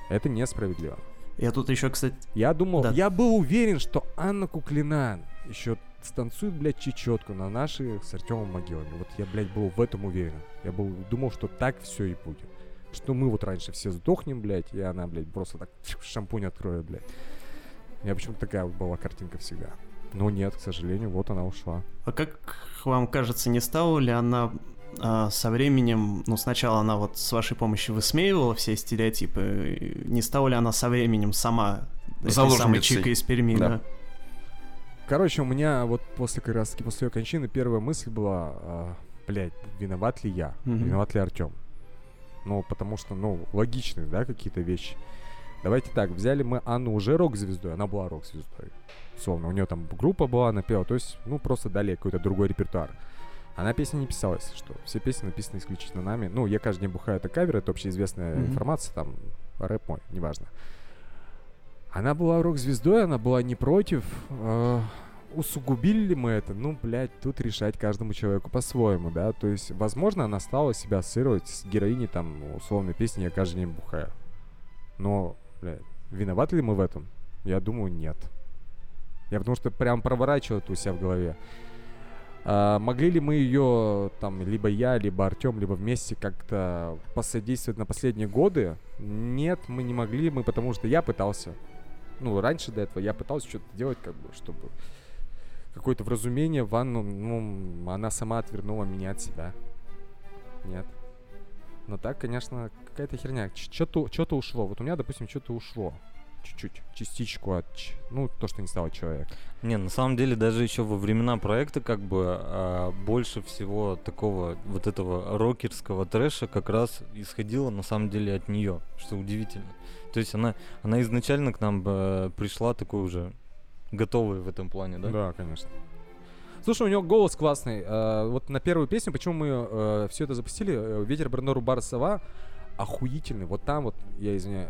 Это несправедливо. Я тут еще, кстати, Я думал, Да. я был уверен, что Анна Куклина еще станцует, блядь, чечетку на наши с Артемом могилами. Вот я, блядь, был в этом уверен. Я был, думал, что так все и будет. Что мы вот раньше все сдохнем, блядь, и она, блядь, просто так шампунь откроет, блядь. У меня почему-то такая вот была картинка всегда. Но нет, к сожалению, вот она ушла. а как вам кажется, не стала ли она а, со временем, ну сначала она вот с вашей помощью высмеивала все стереотипы, не стала ли она со временем сама этой самой Заложницей. Чика из Перми, Да. да? Короче, у меня вот после как раз таки после ее кончины первая мысль была, а, блядь, виноват ли я? Мгм. Виноват ли Артем? Ну, потому что, ну, логичные, да, какие-то вещи. Давайте так, взяли мы Анну уже рок-звездой, она была рок-звездой. Словно, у нее там группа была, она пела, то есть, ну, просто дали какой-то другой репертуар. Она песня не писала, если что. Все песни написаны исключительно нами. Ну, я каждый день бухаю, это кавер, это общеизвестная Мгм. информация, там, рэп мой, неважно. Она была рок-звездой, она была не против. э, усугубили ли мы это? Ну, блядь, тут решать каждому человеку по-своему, да? То есть, возможно, она стала себя ассоциировать с героиней, там, условной песни «Я каждый день бухаю». Но, блядь, виноваты ли мы в этом? Я думаю, нет. Я потому что прям проворачивал это у себя в голове. А, могли ли мы ее, там, либо я, либо Артем, либо вместе как-то посодействовать на последние годы? Нет, мы не могли, мы потому что я пытался. Ну, раньше до этого я пытался что-то делать, как бы, чтобы какое-то вразумение в ванну, ну, она сама отвернула меня от себя. Нет. Но так, конечно, какая-то херня. Что-то что ушло. Вот у меня, допустим, что-то ушло. Чуть-чуть. Частичку от... Ну, то, что не стало человек. Не, на самом деле, даже еще во времена проекта, как бы, а, больше всего такого вот этого рокерского трэша как раз исходило, на самом деле, от нее, что удивительно. То есть она, она изначально к нам э, пришла такой уже готовый в этом плане, да? Да, конечно. Слушай, у него голос классный. Uh, вот на первую песню, почему мы э, все это запустили, uh, «Ветер Бернору Бар Сова» охуительный. Вот там вот, я извиняюсь,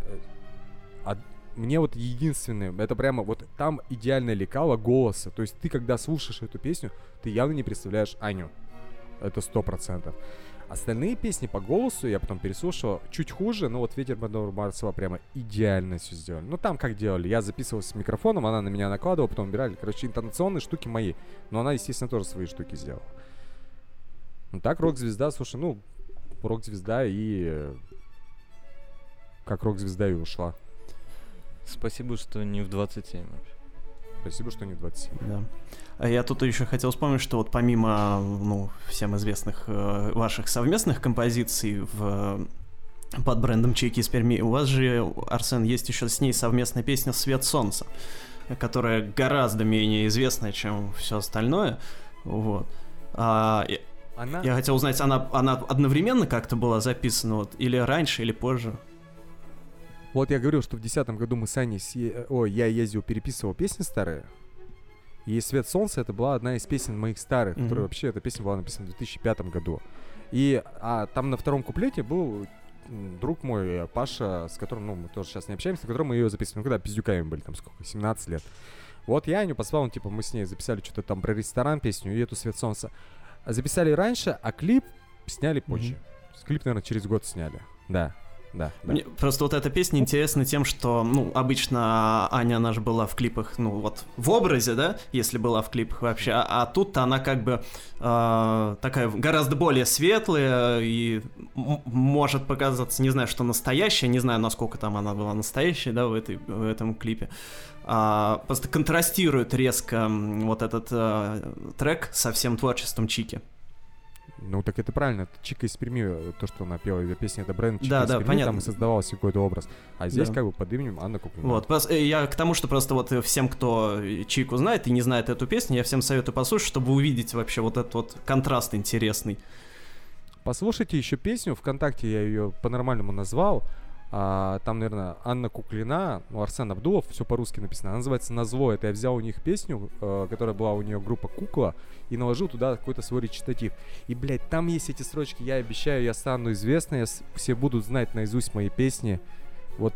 а мне вот единственное, это прямо вот там идеальное лекало голоса. То есть ты, когда слушаешь эту песню, ты явно не представляешь Аню. Это сто процентов. Остальные песни по голосу я потом переслушал чуть хуже, но вот «Ветер Мадор Марсова» прямо идеально все сделали. Ну там как делали, я записывался с микрофоном, она на меня накладывала, потом убирали. Короче, интонационные штуки мои. Но она, естественно, тоже свои штуки сделала. Ну так, рок-звезда, слушай, ну, рок-звезда и... Как рок-звезда и ушла. Спасибо, что не в 27 вообще. Спасибо, что не 27. Да. А я тут еще хотел вспомнить, что вот помимо, ну, всем известных э, ваших совместных композиций в под брендом Чеки из Перми. У вас же, Арсен, есть еще с ней совместная песня «Свет солнца», которая гораздо менее известная, чем все остальное. Вот. А, она... Я хотел узнать, она, она одновременно как-то была записана, вот, или раньше, или позже? Вот я говорил, что в 2010 году мы с Аней... С... Ой, я ездил, переписывал песни старые. И «Свет солнца» — это была одна из песен моих старых, mm-hmm. которая вообще, эта песня была написана в 2005 году. И а, там на втором куплете был друг мой, э, Паша, с которым, ну, мы тоже сейчас не общаемся, с которым мы ее записывали, ну, когда пиздюками были, там сколько, 17 лет. Вот я Аню позвал, ну, типа, мы с ней записали что-то там про ресторан песню и эту «Свет солнца». Записали раньше, а клип сняли позже. Mm-hmm. Клип, наверное, через год сняли. Да да. Мне просто вот эта песня интересна тем, что, ну, обычно Аня, она же была в клипах, ну, вот в образе, да, если была в клипах вообще, а, а тут она как бы э, такая гораздо более светлая и может показаться, не знаю, что настоящая, не знаю, насколько там она была настоящей, да, в, этой, в этом клипе. А, просто контрастирует резко вот этот э, трек со всем творчеством Чики. Ну, так это правильно. Чика из Перми, э, то, что она пела, ее песня, это бренд Чика да, из да, Перми, понятно. там и создавался какой-то образ. А здесь да. как бы под именем Анна Куклина. Вот, э, я к тому, что просто вот всем, кто Чику знает и не знает эту песню, я всем советую послушать, чтобы увидеть вообще вот этот вот контраст интересный. Послушайте еще песню, ВКонтакте я ее по-нормальному назвал. А, там, наверное, Анна Куклина, ну, Арсен Абдулов, все по-русски написано. Она называется «Назло». Это я взял у них песню, э, которая была у нее группа «Кукла», и наложил туда какой-то свой речитатив. И, блядь, там есть эти строчки «Я обещаю, я стану известной, я, все будут знать наизусть мои песни». Вот,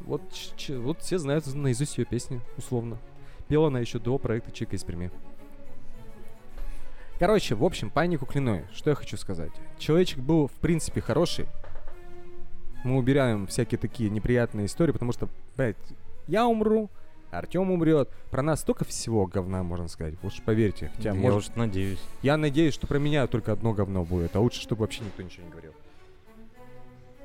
вот, ч, вот все знают наизусть ее песни, условно. Пела она еще до проекта «Чика из Перми». Короче, в общем, панику Куклиной, что я хочу сказать. Человечек был, в принципе, хороший, мы убираем всякие такие неприятные истории, потому что, блядь, я умру, Артем умрет. Про нас столько всего говна, можно сказать. Уж поверьте. Хотя, я может... уж надеюсь. Я надеюсь, что про меня только одно говно будет, а лучше, чтобы вообще никто ничего не говорил.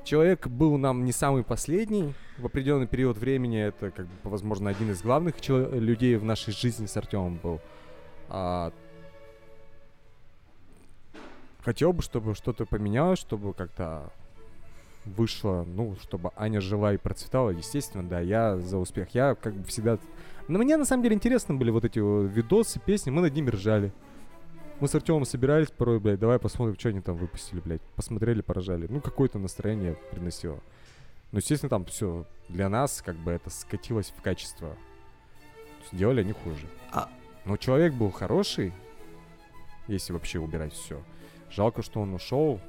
Человек был нам не самый последний. В определенный период времени это, как бы, возможно, один из главных людей в нашей жизни с Артемом был. А... Хотел бы, чтобы что-то поменялось, чтобы как-то вышло, ну, чтобы Аня жила и процветала, естественно, да, я за успех. Я как бы всегда... Но мне на самом деле интересны были вот эти видосы, песни, мы над ними ржали. Мы с Артемом собирались порой, блядь, давай посмотрим, что они там выпустили, блядь. Посмотрели, поражали. Ну, какое-то настроение приносило. Ну, естественно, там все для нас, как бы, это скатилось в качество. Сделали они хуже. А... Но человек был хороший, если вообще убирать все. Жалко, что он ушел,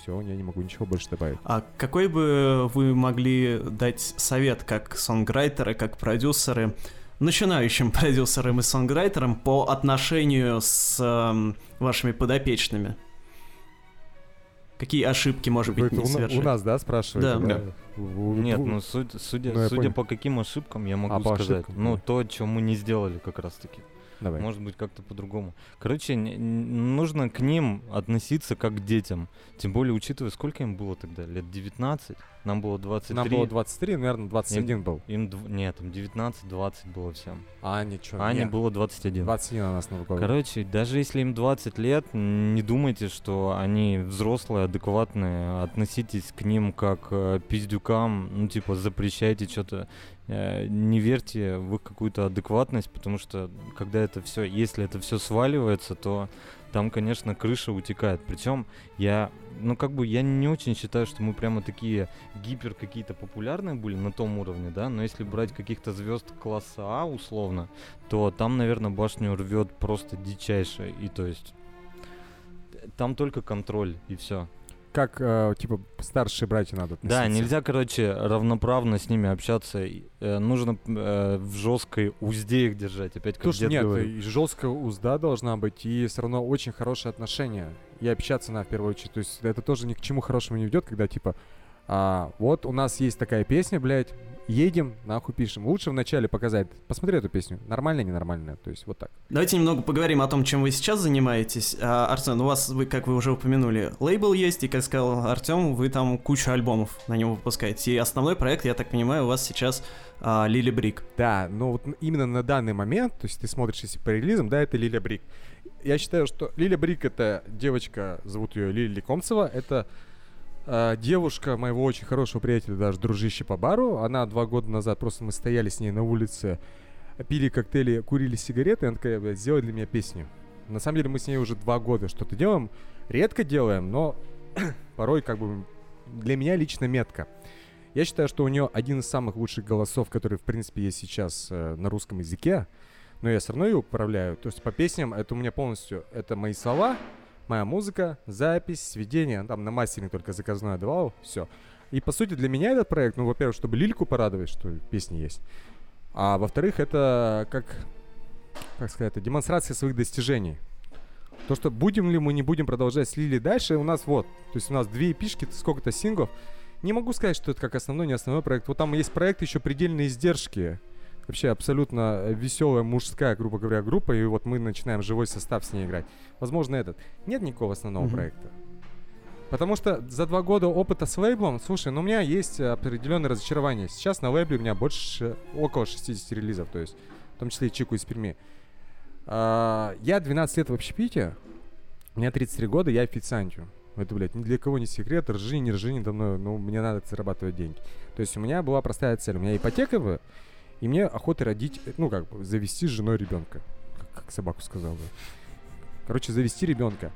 все, я не могу ничего больше добавить. А какой бы вы могли дать совет как сонграйтеры, как продюсеры, начинающим [LAUGHS] продюсерам и сонграйтерам по отношению с э, вашими подопечными? Какие ошибки, может быть, не совершить? У нас, да, спрашивают? Да. да. Нет, ну судя, судя, ну, судя по каким ошибкам я могу а сказать. Ошибкам, ну, да. то, что мы не сделали как раз-таки. Давай. Может быть, как-то по-другому. Короче, нужно к ним относиться как к детям. Тем более, учитывая, сколько им было тогда? Лет 19? Нам было 23. Нам было 23, наверное, 21 был. Им Нет, там 19-20 было всем. А, ничего. Ане не, было 21. 21 у нас Новый год. Короче, даже если им 20 лет, не думайте, что они взрослые, адекватные, относитесь к ним как э, пиздюкам, ну типа запрещайте что-то, не верьте в какую-то адекватность, потому что когда это все, если это все сваливается, то там, конечно, крыша утекает. Причем я, ну как бы я не очень считаю, что мы прямо такие гипер какие-то популярные были на том уровне, да, но если брать каких-то звезд класса А условно, то там, наверное, башню рвет просто дичайше. И то есть там только контроль и все. Как, э, типа, старшие братья надо относиться. Да, нельзя, короче, равноправно с ними общаться. э, нужно э, в жесткой узде их держать. Опять как Слушай, нет, говорит. жесткая узда должна быть, и все равно очень хорошие отношения. И общаться на в первую очередь. То есть это тоже ни к чему хорошему не ведет, когда типа, а, вот у нас есть такая песня, блядь, едем, нахуй пишем. Лучше вначале показать, посмотри эту песню, нормальная, ненормальная. То есть вот так. Давайте немного поговорим о том, чем вы сейчас занимаетесь. А, Арсен, у вас, вы, как вы уже упомянули, лейбл есть, и, как сказал Артем, вы там кучу альбомов на нем выпускаете. И основной проект, я так понимаю, у вас сейчас а, Лили Брик. Да, но вот именно на данный момент, то есть ты смотришь, если по релизам, да, это Лиля Брик. Я считаю, что Лиля Брик это девочка, зовут ее Лили Комцева, это э, девушка моего очень хорошего приятеля, даже дружище по бару. Она два года назад, просто мы стояли с ней на улице, пили коктейли, курили сигареты, и она такая, блядь, сделай для меня песню. На самом деле мы с ней уже два года что-то делаем, редко делаем, но [CLEARS THROAT] порой как бы для меня лично метко. Я считаю, что у нее один из самых лучших голосов, который, в принципе, есть сейчас э, на русском языке. Но я все равно ее управляю. То есть по песням это у меня полностью... Это мои слова, моя музыка, запись, сведение. Там на мастеринг только заказное давал, все. И, по сути, для меня этот проект, ну, во-первых, чтобы Лильку порадовать, что песни есть. А во-вторых, это как... Как сказать, это демонстрация своих достижений. То, что будем ли мы, не будем продолжать с Лили дальше, у нас вот. То есть у нас две эпишки, сколько-то синглов. Не могу сказать, что это как основной, не основной проект. Вот там есть проект еще «Предельные издержки». Вообще абсолютно веселая мужская, грубо говоря, группа, и вот мы начинаем живой состав с ней играть. Возможно, этот. Нет никакого основного Мгм. проекта. Потому что за два года опыта с лейблом, слушай, ну у меня есть определенное разочарование. Сейчас на лейбле у меня больше, около 60 релизов, то есть в том числе и Чику из Перми. А, я 12 лет в общепите, у меня 33 года, я официантю. Это, блядь, ни для кого не секрет, ржи, не ржи, не давно, ну, мне надо зарабатывать деньги. То есть у меня была простая цель, у меня ипотека, бы, и мне охота родить, э, ну, как бы, завести с женой ребенка, как, как собаку сказал бы. Короче, завести ребенка.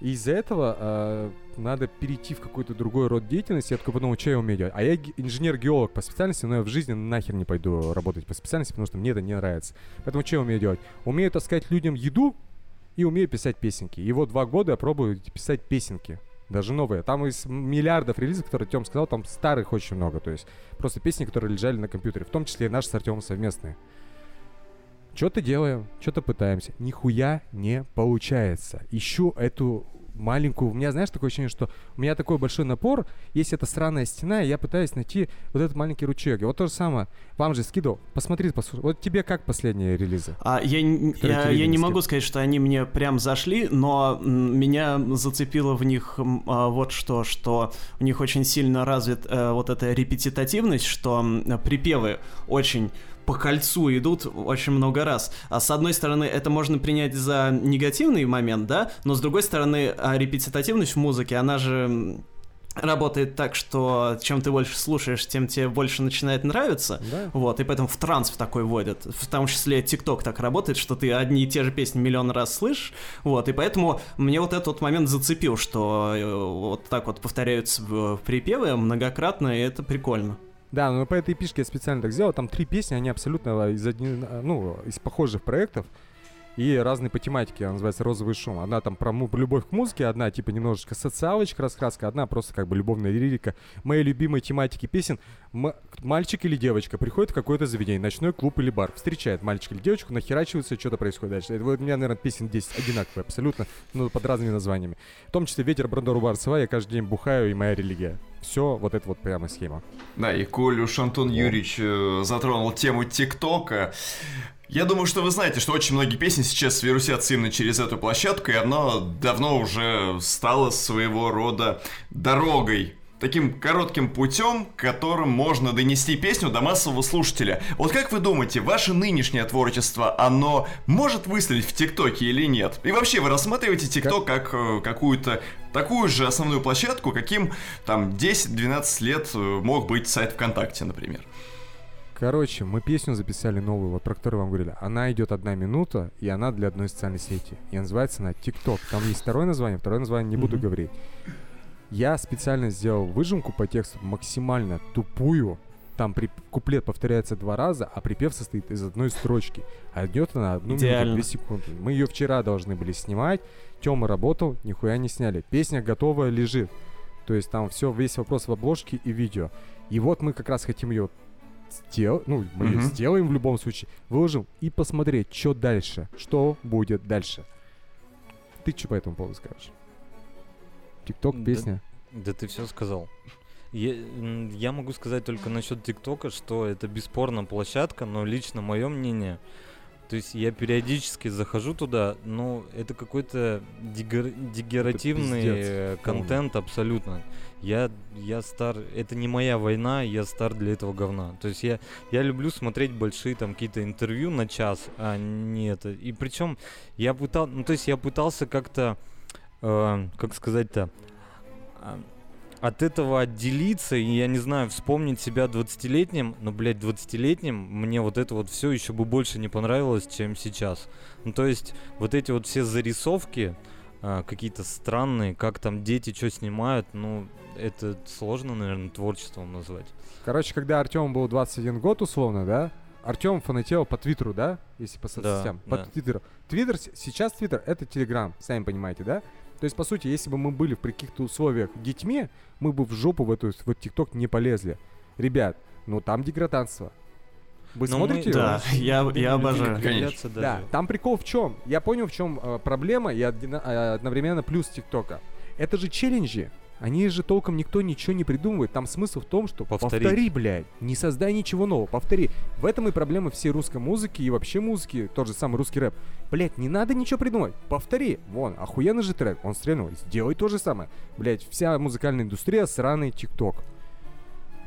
И из-за этого э, надо перейти в какой-то другой род деятельности. Я такой подумал, что я умею делать. А я ге- инженер-геолог по специальности, но я в жизни нахер не пойду работать по специальности, потому что мне это не нравится. Поэтому что я умею делать? Умею таскать людям еду и умею писать песенки. И вот два года я пробую писать песенки. Даже новые. Там из миллиардов релизов, которые Тём сказал, там старых очень много. То есть просто песни, которые лежали на компьютере. В том числе и наши с Артемом совместные. Что-то делаем, что-то пытаемся. Нихуя не получается. Ищу эту маленькую... У меня, знаешь, такое ощущение, что у меня такой большой напор, есть эта сраная стена, и я пытаюсь найти вот этот маленький ручеек. И вот то же самое. Вам же скидывал. Посмотри, послушай. Вот тебе как последние релизы? А я, я, я не видно, могу сказать, что они мне прям зашли, но меня зацепило в них а, вот что, что у них очень сильно развит э, вот эта репетитативность, что припевы очень по кольцу идут очень много раз. А с одной стороны, это можно принять за негативный момент, да, но с другой стороны, а репетитативность в музыке, она же работает так, что чем ты больше слушаешь, тем тебе больше начинает нравиться. Да? Вот, и поэтому в транс в такой вводят. В том числе ТикТок так работает, что ты одни и те же песни миллион раз слышишь. Вот, и поэтому мне вот этот вот момент зацепил, что э, вот так вот повторяются припевы многократно, и это прикольно. Да, но по этой пишке я специально так сделал. Там три песни, они абсолютно из, одни- ну, из похожих проектов. И разные по тематике, она называется «Розовый шум». Одна там про любовь к музыке, одна типа немножечко социалочка, раскраска, одна просто как бы любовная лирика. Мои любимые тематики песен м- мальчик или девочка приходит в какое-то заведение, ночной клуб или бар, встречает мальчика или девочку, нахерачивается, что-то происходит дальше. Это вот у меня, наверное, песен 10 одинаковые абсолютно, но под разными названиями. В том числе «Ветер Брандору Барцева», я каждый день бухаю и моя религия. Все, вот это вот прямо схема. Да, и коль уж Антон Юрьевич э, затронул тему ТикТока, Я думаю, что вы знаете, что очень многие песни сейчас вирусятся именно через эту площадку, и оно давно уже стало своего рода дорогой таким коротким путем, которым можно донести песню до массового слушателя. Вот как вы думаете, ваше нынешнее творчество, оно может выстрелить в ТикТоке или нет? И вообще, вы рассматриваете ТикТок как э, какую-то такую же основную площадку, каким там 10-12 лет э, мог быть сайт ВКонтакте, например? Короче, мы песню записали новую, вот про которую вам говорили. Она идет одна минута, и она для одной социальной сети. И называется она ТикТок. Там есть второе название, второе название не буду говорить. Я специально сделал выжимку по тексту максимально тупую. Там при... куплет повторяется два раза, а припев состоит из одной строчки. А идет она одну Идеально. минуту, две секунды. Мы ее вчера должны были снимать. Тёма работал, нихуя не сняли. Песня готовая лежит. То есть там все, весь вопрос в обложке и видео. И вот мы как раз хотим ее сделать, ну, мы ее Мгм. сделаем в любом случае, выложим и посмотреть, что дальше, что будет дальше. Ты что по этому поводу скажешь? Тикток, Да. песня. Да ты все сказал. Я, я могу сказать только насчет ТикТока, что это бесспорно площадка, но лично мое мнение, то есть я периодически захожу туда, но это какой-то дегер- дегеративный пиздец э, контент абсолютно. Я, я стар, это не моя война, я стар для этого говна. То есть я, я люблю смотреть большие там какие-то интервью на час, а не это. И причем я пытал, ну то есть я пытался как-то, э, как сказать-то, а, от этого отделиться, и я не знаю, вспомнить себя 20-летним, но, блядь, 20-летним мне вот это вот все еще бы больше не понравилось, чем сейчас. Ну, то есть, вот эти вот все зарисовки, а, какие-то странные, как там дети что снимают, ну, это сложно, наверное, творчеством назвать. Короче, когда Артему был 21 год, условно, да? Артем фанател по Твиттеру, да? Если по соцсетям. по да. Твиттеру. Твиттер, сейчас Твиттер это Телеграм, сами понимаете, да? То есть, по сути, если бы мы были в каких-то условиях детьми, мы бы в жопу в эту в ТикТок не полезли. Ребят, ну там деграданство. Вы Но мы- смотрите его? Да, я, я обожаю. Конечно. удивляться Да, даже. там прикол в чем? Я понял, в чем э, проблема и э, одновременно плюс ТикТока. Это же челленджи. Они же толком никто ничего не придумывает. Там смысл в том, что Повторить. повтори, блядь. Не создай ничего нового, повтори. В этом и проблема всей русской музыки и вообще музыки, тот же самый русский рэп. Блядь, не надо ничего придумать. Повтори. Вон, охуенный же трек, он стрельнул. Сделай то же самое. Блядь, вся музыкальная индустрия сраный ТикТок.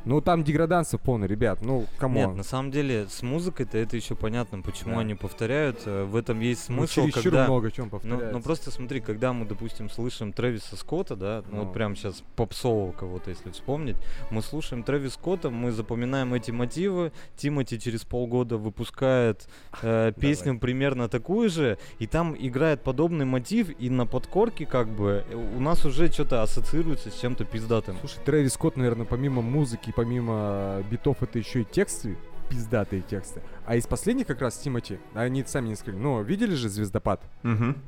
Ну там деграданство полный, ребят. Ну, Нет, come on. на самом деле, с музыкой-то это еще понятно, почему Да. они повторяют. э, В этом есть Ну, смысл, чересчур когда... много чем Ну, повторяется. ну просто смотри, когда мы, допустим, слышим Трэвиса Скотта, да, ну, Ну. вот прям сейчас попсового кого-то, если вспомнить, мы слушаем Трэвис Скотта, мы запоминаем эти мотивы, Тимати через полгода выпускает э, [LAUGHS] песню примерно такую же, и там играет подобный мотив, и на подкорке как бы э, у нас уже что-то ассоциируется с чем-то пиздатым. Слушай, Трэвис Скотт, наверное, помимо музыки, помимо битов, это еще и тексты, пиздатые тексты. А из последних как раз Тимати, они сами не сказали, но видели же «Звездопад»? Мгм.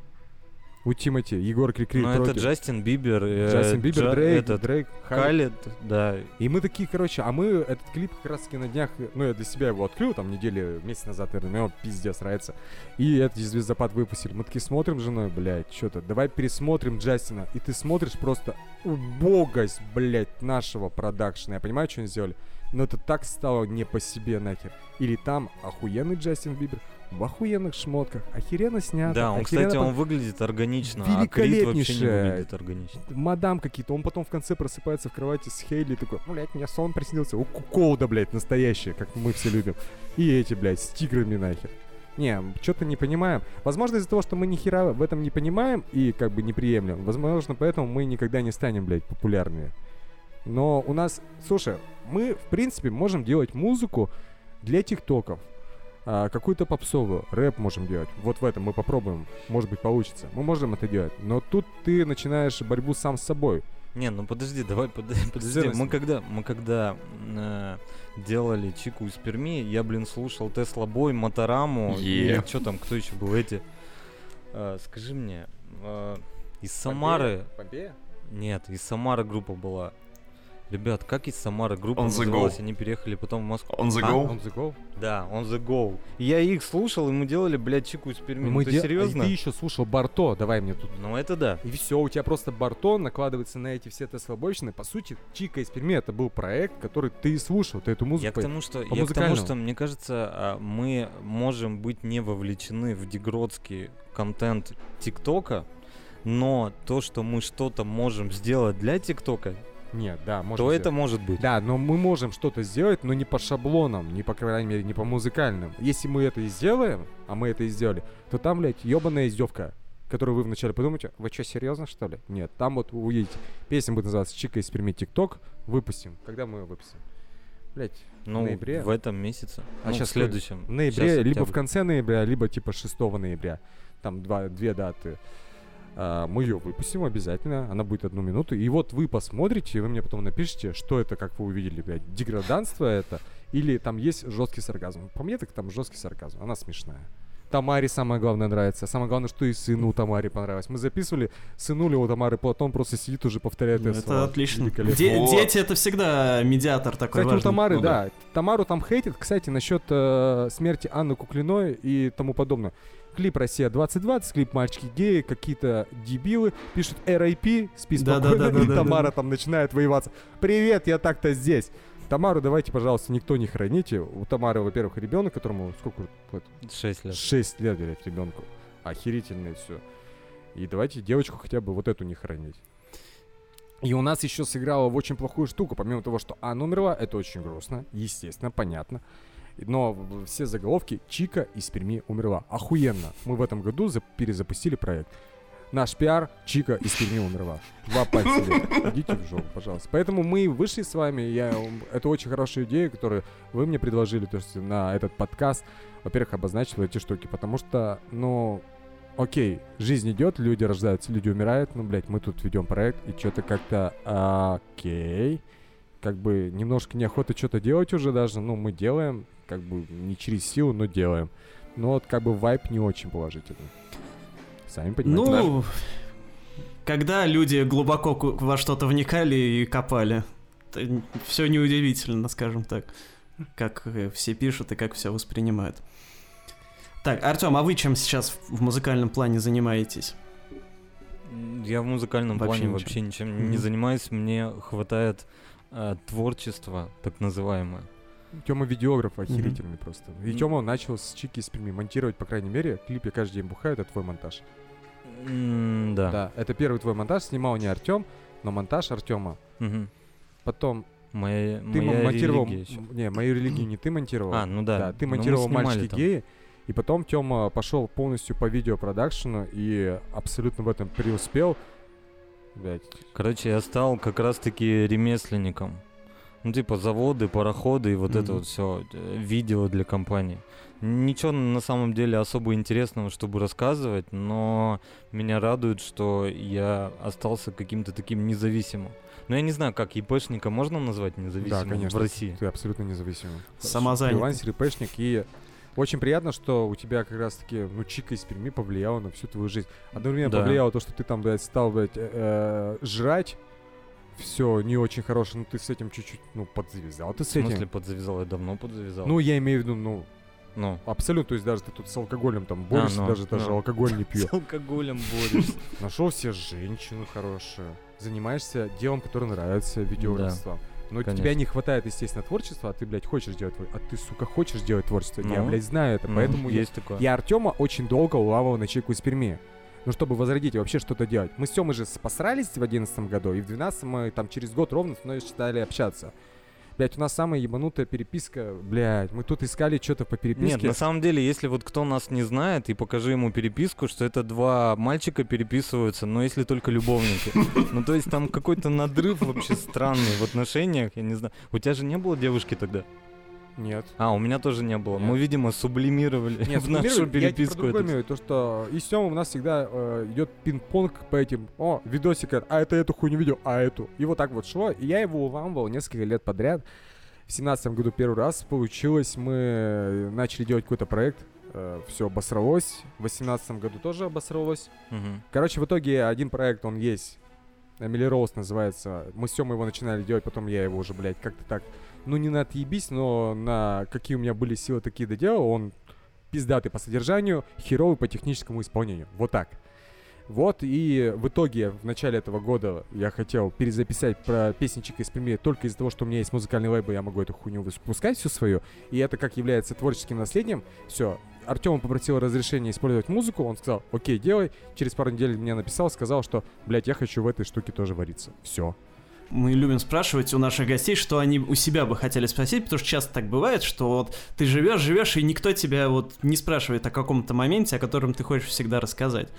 У Тимати, Егор Крикри Ну, это. Джастин Бибер, э, Джастин Бибер, Джа- Дрейк, этот, Дрейк. Халед, да, И мы такие, короче, а мы этот клип как раз таки на днях, ну, я для себя его открыл, там, недели, месяц назад, наверное, он пиздец нравится. И этот звездопад выпустили. Мы такие смотрим с женой, блядь, что-то, давай пересмотрим Джастина. И ты смотришь просто убогость, блядь, нашего продакшена. Я понимаю, что они сделали, но это так стало не по себе нахер. Или там охуенный Джастин Бибер в охуенных шмотках, охеренно снято. да, он, охеренно кстати, он выглядит органично, а Крид вообще не выглядит органично. мадам какие-то, он потом в конце просыпается в кровати с Хейли, такой, «Ну, блядь, мне сон приснился, у Куколда, блядь, настоящая, как мы все любим. И эти, блядь, с тиграми нахер. Не, что-то не понимаем. Возможно, из-за того, что мы ни хера в этом не понимаем и как бы не приемлем, возможно, поэтому мы никогда не станем, блядь, популярными. Но у нас, слушай, мы, в принципе, можем делать музыку для тиктоков. А, какую-то попсовую, рэп можем делать. Вот в этом мы попробуем. Может быть, получится. Мы можем это делать. Но тут ты начинаешь борьбу сам с собой. Не, ну подожди, давай, под- [LAUGHS] подожди. Мы когда, мы когда э, делали Чику из Перми, я, блин, слушал Тесла Бой, Мотораму Е. и что там, кто еще был эти. Э, скажи мне, э, из Самары, Помпея? нет, из Самары группа была. Ребят, как из Самары группа On называлась? Они переехали потом в Москву. On the А, go. On the go. Да, On the go. И я их слушал, и мы делали, блядь, чику из Перми. Мы Ты де- серьезно? И ты еще слушал Барто, давай мне тут. Ну это да. И все, у тебя просто Барто накладывается на эти все теслобочины. По сути, Чика из Перми это был проект, который ты слушал, ты эту музыку... Я к тому, что, я к тому, что мне кажется, а, мы можем быть не вовлечены в дегродский контент ТикТока, но то, что мы что-то можем сделать для ТикТока, Нет, да, может то это может быть. Да, но мы можем что-то сделать, но не по шаблонам, не по крайней мере, не по музыкальным. Если мы это и сделаем, а мы это и сделали, то там, блядь, ебаная издевка, которую вы вначале подумаете, вы что, серьезно, что ли? Нет, там вот вы увидите, песня будет называться «Чика из Перми ТикТок», выпустим. Когда мы ее выпустим? Блять, Ну, в ноябре. в этом месяце. А ну, щас в следующем. в ноябре, Щас либо в конце ноября, либо типа 6 ноября. Там два, две даты. А, мы ее выпустим обязательно, она будет одну минуту. И вот вы посмотрите, и вы мне потом напишите, что это, как вы увидели, блядь, деграданство это, или там есть жесткий сарказм. По мне так там жесткий сарказм, она смешная. Тамаре самое главное нравится. Самое главное, что и сыну Тамаре понравилось. Мы записывали, сынули у Тамары, потом просто сидит уже повторяет Ну, это Это слова. отлично. Де- Вот. Дети это всегда медиатор такой Кстати, у важный. Тамары, Ну да. Тамару там хейтят, кстати, насчет э, смерти Анны Куклиной и тому подобное. Клип «Россия 2020», клип «Мальчики геи», какие-то дебилы пишут «RIP», спи Да, да, спокойно, да, да, и да, Тамара да. там начинает воеваться. «Привет, я так-то здесь». Тамару давайте, пожалуйста, никто не храните. У Тамары, во-первых, ребенок, которому сколько? Шесть лет. 6 лет, блядь, ребенку. Охерительное все. И давайте девочку хотя бы вот эту не хранить. И у нас еще сыграла в очень плохую штуку, помимо того, что Анна умерла, это очень грустно, естественно, понятно. Но все заголовки Чика из Перми умерла. Охуенно. Мы в этом году за- перезапустили проект. Наш пиар Чика из Перми умерла. Два пальца. Идите в жопу, пожалуйста. Поэтому мы вышли с вами. Я, это очень хорошая идея, которую вы мне предложили то есть, на этот подкаст. Во-первых, обозначил эти штуки, потому что, ну, окей, жизнь идет, люди рождаются, люди умирают, ну, блядь, мы тут ведем проект, и что-то как-то окей. Как бы немножко неохота что-то делать уже даже, ну, мы делаем, как бы не через силу, но делаем. Но вот как бы вайп не очень положительный. Сами понимаете. Ну, когда люди глубоко во что-то вникали и копали, все неудивительно, скажем так, как э, все пишут и как все воспринимают. Так, Артем, а вы чем сейчас в- музыкальном плане занимаетесь? Я в музыкальном Вообще плане ничем. вообще ничем не занимаюсь. Мне хватает э, творчества, так называемое. Тёма видеограф охерительный просто. И М. Тёма начал с Чики из Перми монтировать, по крайней мере, клипе «Каждый день бухаю» — это твой монтаж. М, Да. Да, это первый твой монтаж, снимал не Артем, но монтаж Артема. Мгм. Потом Моя, ты моя монтировал... м, Не, мою религию не ты монтировал. А, ну да. Да, ты мы монтировал мальчики там. геи, и потом Тёма пошел полностью по видеопродакшену и абсолютно в этом преуспел. Блять, Короче, я стал как раз-таки ремесленником. Ну, типа заводы, пароходы и вот это Мгм. вот все видео для компаний. Ничего на самом деле особо интересного, чтобы рассказывать, но меня радует, что я остался каким-то таким независимым. Но я не знаю, как ИПшника можно назвать независимым конечно. в России. ты абсолютно независимый. Самозанятый. Фрилансер, ИПшник, и очень приятно, что у тебя как раз-таки, ну, Чика из Перми повлияла на всю твою жизнь. Одновременно Да. повлияло то, что ты там, блядь, стал, блядь, э, э, жрать, все не очень хорошее, но ты с этим чуть-чуть, ну, подзавязал ты В с смысле этим. подзавязал? Я давно подзавязал. Ну, я имею в виду, ну, ну. абсолютно, то есть даже ты тут с алкоголем там борешься, ну, даже даже ну. алкоголь не [LAUGHS] пьешь. С алкоголем борешься. [LAUGHS] Нашел себе женщину хорошую, занимаешься делом, которое нравится, видеографством. Но конечно. тебя не хватает, естественно, творчества, а ты, блядь, хочешь делать творчество. А ты, сука, хочешь делать творчество. я, Ну, блядь, знаю это, Ну, поэтому я, есть такое. я Артема очень долго улавывал на чайку из Перми. Ну, чтобы возродить и вообще что-то делать. Мы с Тёмой же посрались в одиннадцатом году, и в двенадцатом мы там через год ровно с мной стали общаться. Блять, у нас самая ебанутая переписка, блять, мы тут искали что-то по переписке. Нет, на самом деле, если вот кто нас не знает, и покажи ему переписку, что это два мальчика переписываются, но если только любовники. [LAUGHS] Ну, то есть там какой-то надрыв вообще странный в отношениях, я не знаю. У тебя же не было девушки тогда? Нет. А, у меня тоже не было. Нет. Мы, видимо, сублимировали Нет, [LAUGHS] в нашу суммировали, я переписку. про имею, то, что и с Тёмой у нас всегда э, идет пинг-понг по этим, о, видосик, этот, а это эту хуйню видео, а эту. И вот так вот шло, и я его уламывал несколько лет подряд. В семнадцатом году первый раз получилось, мы начали делать какой-то проект, все обосралось. В восемнадцатом году тоже обосралось. Мгм. Короче, в итоге один проект, он есть. Эмили Роуз называется. Мы с Сёмой его начинали делать, потом я его уже, блядь, как-то так, ну не на отъебись, но на какие у меня были силы, такие доделал. Он пиздатый по содержанию, херовый по техническому исполнению. Вот так. Вот, и в итоге в начале этого года я хотел перезаписать про песничек из Перми только из-за того, что у меня есть музыкальный лейбл, я могу эту хуйню выпускать всю свою, и это как является творческим наследием. Все, Артем попросил разрешения использовать музыку, он сказал, окей, делай. Через пару недель мне написал, сказал, что, блядь, я хочу в этой штуке тоже вариться. Все. Мы любим спрашивать у наших гостей, что они у себя бы хотели спросить, потому что часто так бывает, что вот ты живешь, живешь, и никто тебя вот не спрашивает о каком-то моменте, о котором ты хочешь всегда рассказать.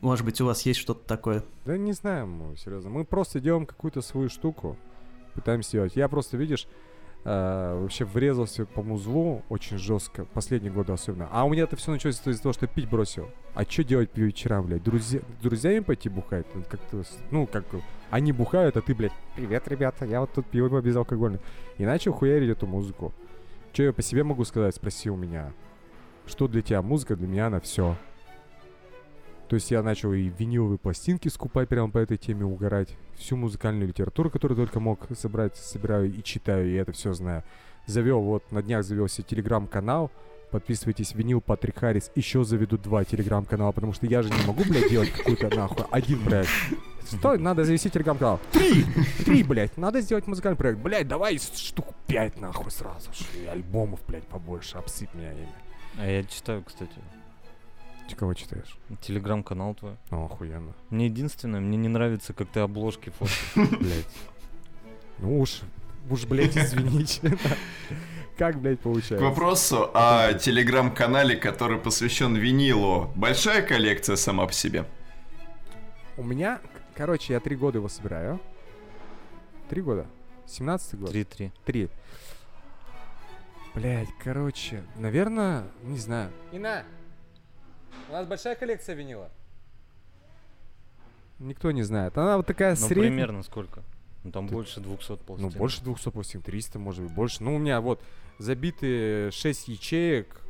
Может быть, у вас есть что-то такое? Да не знаю, мы, серьезно. Мы просто делаем какую-то свою штуку, пытаемся делать. Я просто, видишь, э, вообще врезался по музлу очень жестко, последние годы особенно. А у меня это все началось из-за того, что пить бросил. А что делать по вечерам, блядь? Друзья, друзьями пойти бухать? Ну, Как-то, ну, как они бухают, а ты, блядь, привет, ребята, я вот тут пиво безалкогольное. И начал хуярить эту музыку. Что я по себе могу сказать? Спроси у меня. Что для тебя музыка? Для меня она все. То есть я начал и виниловые пластинки скупать прямо по этой теме, угорать. Всю музыкальную литературу, которую только мог собрать, собираю и читаю, и это все знаю. Завел, вот на днях завелся телеграм-канал. Подписывайтесь, винил Патрик Харрис. Еще заведу два телеграм-канала, потому что я же не могу, блядь, делать какую-то нахуй один проект. Стой, надо завести телеграм-канал. Три! Три, блядь, надо сделать музыкальный проект. Блядь, давай штук пять нахуй сразу. же. И альбомов, блядь, побольше. Обсыпь меня ими. А я читаю, кстати, Ты кого читаешь? телеграм-канал твой. Ну, охуенно. Мне единственное, мне не нравится, как ты обложки фоткаешь. Блять. Ну уж, уж, блядь, извините. Как, блядь, К получается? вопросу о телеграм-канале, который посвящен винилу. Большая коллекция сама по себе. У меня, к- короче, я три года его собираю. Три года? 17 год? 3-3. Три. Блять, короче, наверное, не знаю. Ина, у нас большая коллекция винила? Никто не знает. Она вот такая Ну, средняя. примерно сколько? Ну, там Ты- больше 200 Ну, пластин. больше 200 пластин, 300, может быть, больше. Ну, у меня вот забиты 6 ячеек,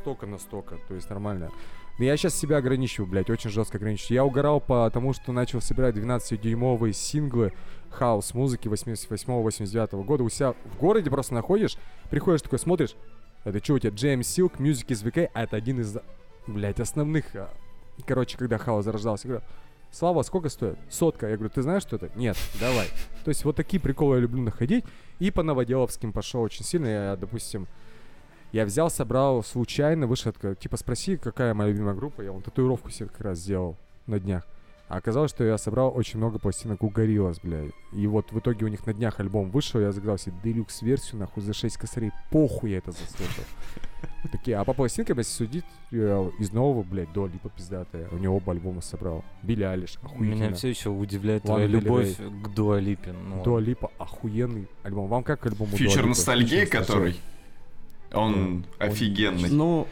столько на столько, то есть нормально. Но я сейчас себя ограничиваю, блядь, очень жестко ограничиваю. Я угорал потому, что начал собирать 12-дюймовые синглы хаос-музыки 88-89 года. У себя в городе просто находишь, приходишь такой, смотришь, это что у тебя, Джеймс Силк, Music is VK, а это один из, блядь, основных, а, короче, когда хаос зарождался. Я говорю, Слава, сколько стоит? Сотка. Я говорю, ты знаешь, что это? Нет, давай. То есть вот такие приколы я люблю находить. И по новоделовским пошел очень сильно. Я, допустим, я взял, собрал случайно, вышел, типа, спроси, какая моя любимая группа. Я вон татуировку себе как раз сделал на днях. А оказалось, что я собрал очень много пластинок у Gorillaz, бля. И вот в итоге у них на днях альбом вышел, я загнал себе делюкс-версию, нахуй, за 6 косарей. Похуй я это заслушал. [LAUGHS] Такие, а по пластинкам, если судить, я из нового, блядь, до Липа пиздатая. У него оба альбома собрал. Билли Алиш, Меня охуенно. все еще удивляет твоя любовь к Дуалипе. Ну, Дуа Липа охуенный альбом. Вам как альбом Фьючер ностальгии, который... Он Он- офигенный. Ну,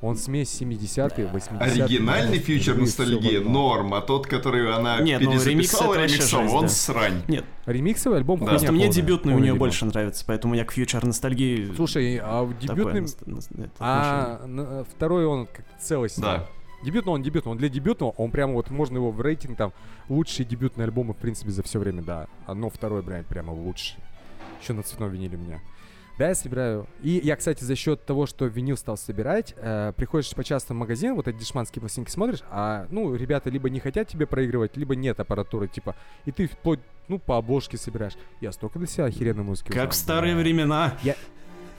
Он смесь 70-е, 80-е. Оригинальный фьючер ностальгии норм, а тот, который она Нет, ну, ремикс перезаписала это вообще ремиксом, он да. срань. нет, Ремиксовый альбом Да. просто мне полная, дебютный у полный нее дебют. больше нравится, поэтому я к фьючер ностальгии... Слушай, а в такое А второй он как целостный. Да. Дебютный он дебютный. Он для дебютного, он прямо вот можно его в рейтинг там лучшие дебютные альбомы в принципе за все время, да. Но второй бренд прямо лучший. Еще на цветном виниле у меня. Да, я собираю. И я, кстати, за счет того, что винил стал собирать, э, приходишь по-часто в магазин, вот эти дешманские пластинки смотришь, а, ну, ребята либо не хотят тебе проигрывать, либо нет аппаратуры, типа, и ты вплоть, ну, по обложке собираешь. Я столько для себя охеренной музыки Как узнал, в старые бля. времена.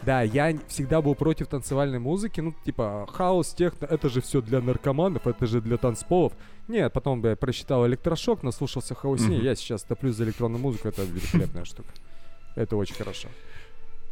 Да, я всегда был против танцевальной музыки, ну, типа, хаос, техно, это же все для наркоманов, это же для танцполов. Нет, потом бы я прочитал электрошок, наслушался хаосни, Мгм. я сейчас топлю за электронную музыку, это великолепная штука. Это очень хорошо.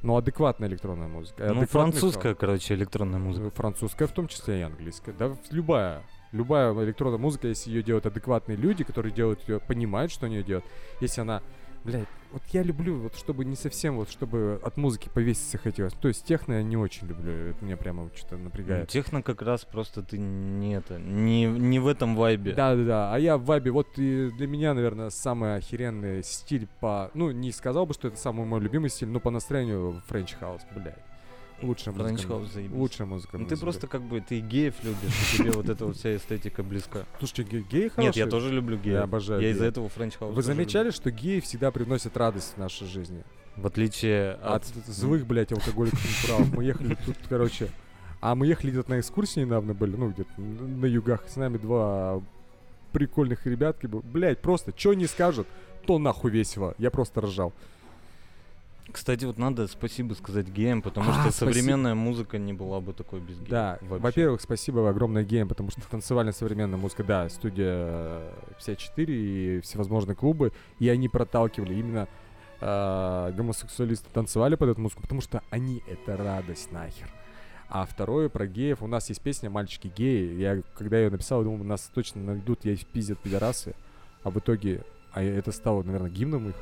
Но адекватная электронная музыка. Ну, французская, короче, электронная музыка. Французская в том числе и английская. Да, любая. Любая электронная музыка, если ее делают адекватные люди, которые делают ее, понимают, что они ее делают. Если она, блядь, вот я люблю, вот чтобы не совсем, вот чтобы от музыки повеситься хотелось. То есть техно я не очень люблю, это меня прямо что-то Ну, напрягает. Техно как раз просто ты не это, не, не в этом вайбе. Да, да, да. А я в вайбе, вот и для меня, наверное, самый охеренный стиль по... Ну, не сказал бы, что это самый мой любимый стиль, но по настроению French house, блядь. Лучшая музыка. French house заебись. Лучшая музыка. Ну ты просто как бы, ты геев любишь, и тебе вот эта вот вся эстетика близка. [LAUGHS] Слушайте, ге- геи Нет, хорошие. я тоже люблю геев. Я обожаю Я из-за этого French house Вы замечали, что геи всегда приносят радость в нашей жизни? В отличие От от... злых, блядь, алкоголиков прав. Мы ехали тут, короче... А мы ехали где-то на экскурсии недавно были, ну, где-то на югах. С нами два прикольных ребятки. Блядь, просто, что не скажут, то нахуй весело. Я просто ржал. Кстати, вот надо спасибо сказать геям, потому А, что спасибо. современная музыка не была бы такой без геев. Да, во-первых, спасибо огромное геям, потому что танцевальная современная музыка, да, студия э, 54 и всевозможные клубы, и они проталкивали именно э, гомосексуалисты танцевали под эту музыку, потому что они это радость нахер. А второе про геев. У нас есть песня «Мальчики геи». Я, когда ее написал, я думал, нас точно найдут, я их пиздят пидорасы. А в итоге, а это стало, наверное, гимном их.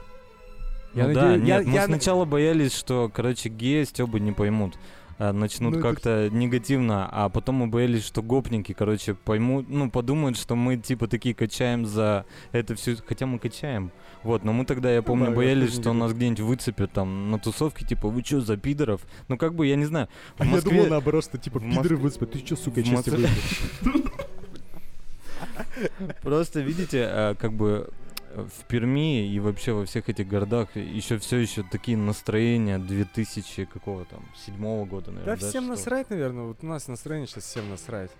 Ну Я да, надеюсь- я- нет, мы я на- сначала боялись, что, короче, геи Стёбы не поймут. а, начнут Ну, это как-то негативно, а потом мы боялись, что гопники, короче, поймут, ну, подумают, что мы, типа, такие качаем за это все, хотя мы качаем. Вот, но мы тогда, я помню, да, я боялись, что нас где-нибудь выцепят там на тусовке, типа, вы чё, за пидоров? Ну, как бы, я не знаю. В А я Москве- думал наоборот, что типа пидоры Москве- выспят. Ты чё, сука, в чести Москве-? [LAUGHS] Просто, видите, а, как бы в Перми и вообще во всех этих городах еще все еще такие настроения 2000 какого там седьмого года, наверное. Да всем что- насрать, наверное. Вот у нас настроение сейчас всем насрать.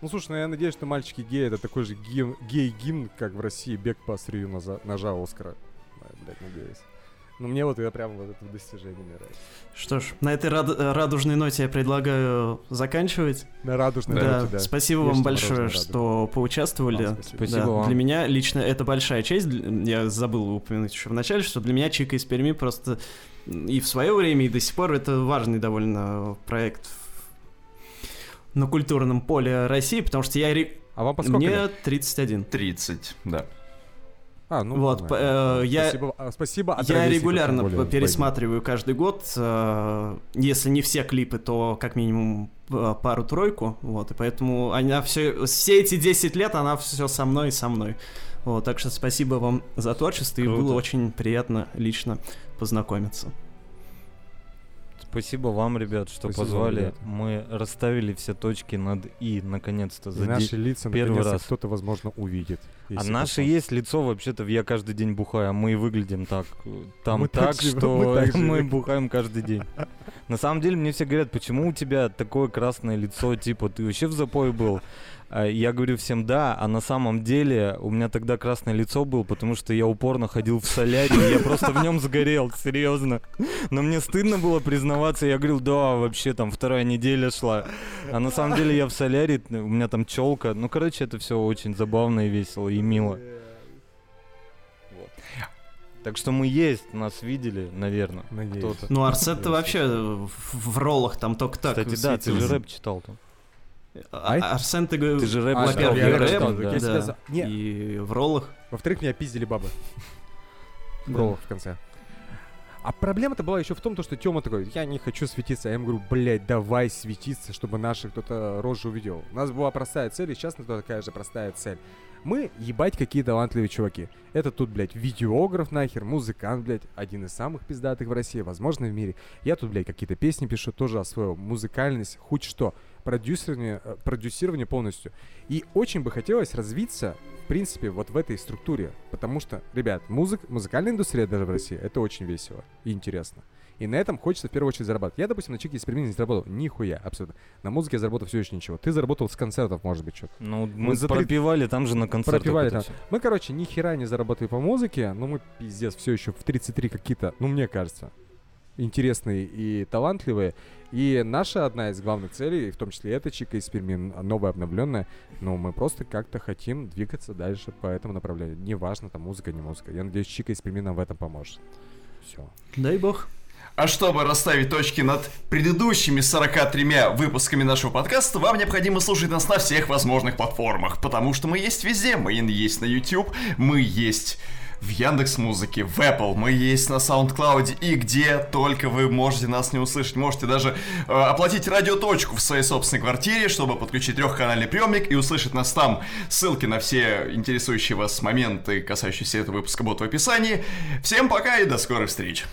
Ну слушай, ну я надеюсь, что мальчики геи это такой же гимн- гей-гимн, как в России бег по острию ножа, ножа Оскара. Да, блядь, надеюсь. Ну мне вот это прям вот это достижение мне нравится. Что ж, на этой рад- радужной ноте я предлагаю заканчивать. На радужной Да, ноте, да. спасибо Ешьте вам большое, что поучаствовали. Вам спасибо. Спасибо Да, вам. Для меня лично это большая честь. Я забыл упомянуть еще в начале, что для меня Чика из Перми просто и в свое время, и до сих пор это важный довольно проект на культурном поле России, потому что я... А вам по сколько Мне лет? 31. 30, да. А, ну вот, э, я- Спасибо, а, спасибо от Я регулярно более, пересматриваю каждый год, э, если не все клипы, то как минимум э, пару-тройку, вот, и поэтому она все, все эти 10 лет она все со мной и со мной. Вот, так что спасибо вам за творчество, и Круто. было очень приятно лично познакомиться. Спасибо вам, ребят, что Спасибо позвали. ребята. Мы расставили все точки над «и», наконец-то. За наши лица первый раз. кто-то, возможно, увидит. А посмотрит. есть лицо, вообще-то, я каждый день бухаю, а мы и выглядим так. Там Мы так так, что мы так [LAUGHS] мы бухаем каждый день. На самом деле, мне все говорят, почему у тебя такое красное лицо, типа, ты вообще в запое был? А Я говорю всем да, а на самом деле у меня тогда красное лицо было, потому что я упорно ходил в солярий, и я просто в нем сгорел, серьезно. Но мне стыдно было признаваться, я говорил, да, вообще там вторая неделя шла. А на самом деле я в солярии, у меня там челка. Ну, короче, это все очень забавно и весело, и мило. Так что мы есть, нас видели, наверное. Надеюсь. Кто-то. Ну, Арсет-то вообще в, в роллах там только так Кстати, да, ты же рэп читал там. А-? Арсен, ты говоришь... Ты же рэп А, во-первых, я рэп да, Не. и в роллах. Во-вторых, меня пиздили бабы. [LAUGHS] Да. Бро, в конце. А проблема-то была еще в том, то, что Тёма такой, я не хочу светиться. А я ему говорю, блядь, давай светиться, чтобы наши кто-то рожу увидел. У нас была простая цель, и сейчас на то такая же простая цель. Мы ебать какие талантливые чуваки. Это тут, блядь, видеограф нахер, музыкант, блядь, один из самых пиздатых в России, возможно, в мире. Я тут, блядь, какие-то песни пишу, тоже освоил. Музыкальность, хоть что. Продюсирование, э, продюсирование полностью. И очень бы хотелось развиться, в принципе, вот в этой структуре. Потому что, ребят, музык, музыкальная индустрия даже в России, это очень весело и интересно. И на этом хочется в первую очередь зарабатывать. Я, допустим, на чеке из не заработал нихуя, абсолютно. На музыке я заработал все еще ничего. Ты заработал с концертов, может быть, что-то. Ну, мы за три- пропивали там же на концертах. Пропивали там. Мы, короче, ни хера не заработали по музыке, но мы, пиздец, все еще в 33 какие-то, ну, мне кажется, интересные и талантливые. И наша одна из главных целей, в том числе эта чика из Перми, новая, обновленная, но мы просто как-то хотим двигаться дальше по этому направлению. Неважно, там музыка, не музыка. Я надеюсь, чика из Перми нам в этом поможет. Все. Дай бог. А чтобы расставить точки над предыдущими 43 выпусками нашего подкаста, вам необходимо слушать нас на всех возможных платформах, потому что мы есть везде. Мы есть на YouTube, мы есть в Яндекс Музыке, в Apple, мы есть на SoundCloud и где только вы можете нас не услышать. Можете даже э, оплатить радиоточку в своей собственной квартире, чтобы подключить трехканальный приемник и услышать нас там. Ссылки на все интересующие вас моменты, касающиеся этого выпуска, будут в описании. Всем пока и до скорых встреч!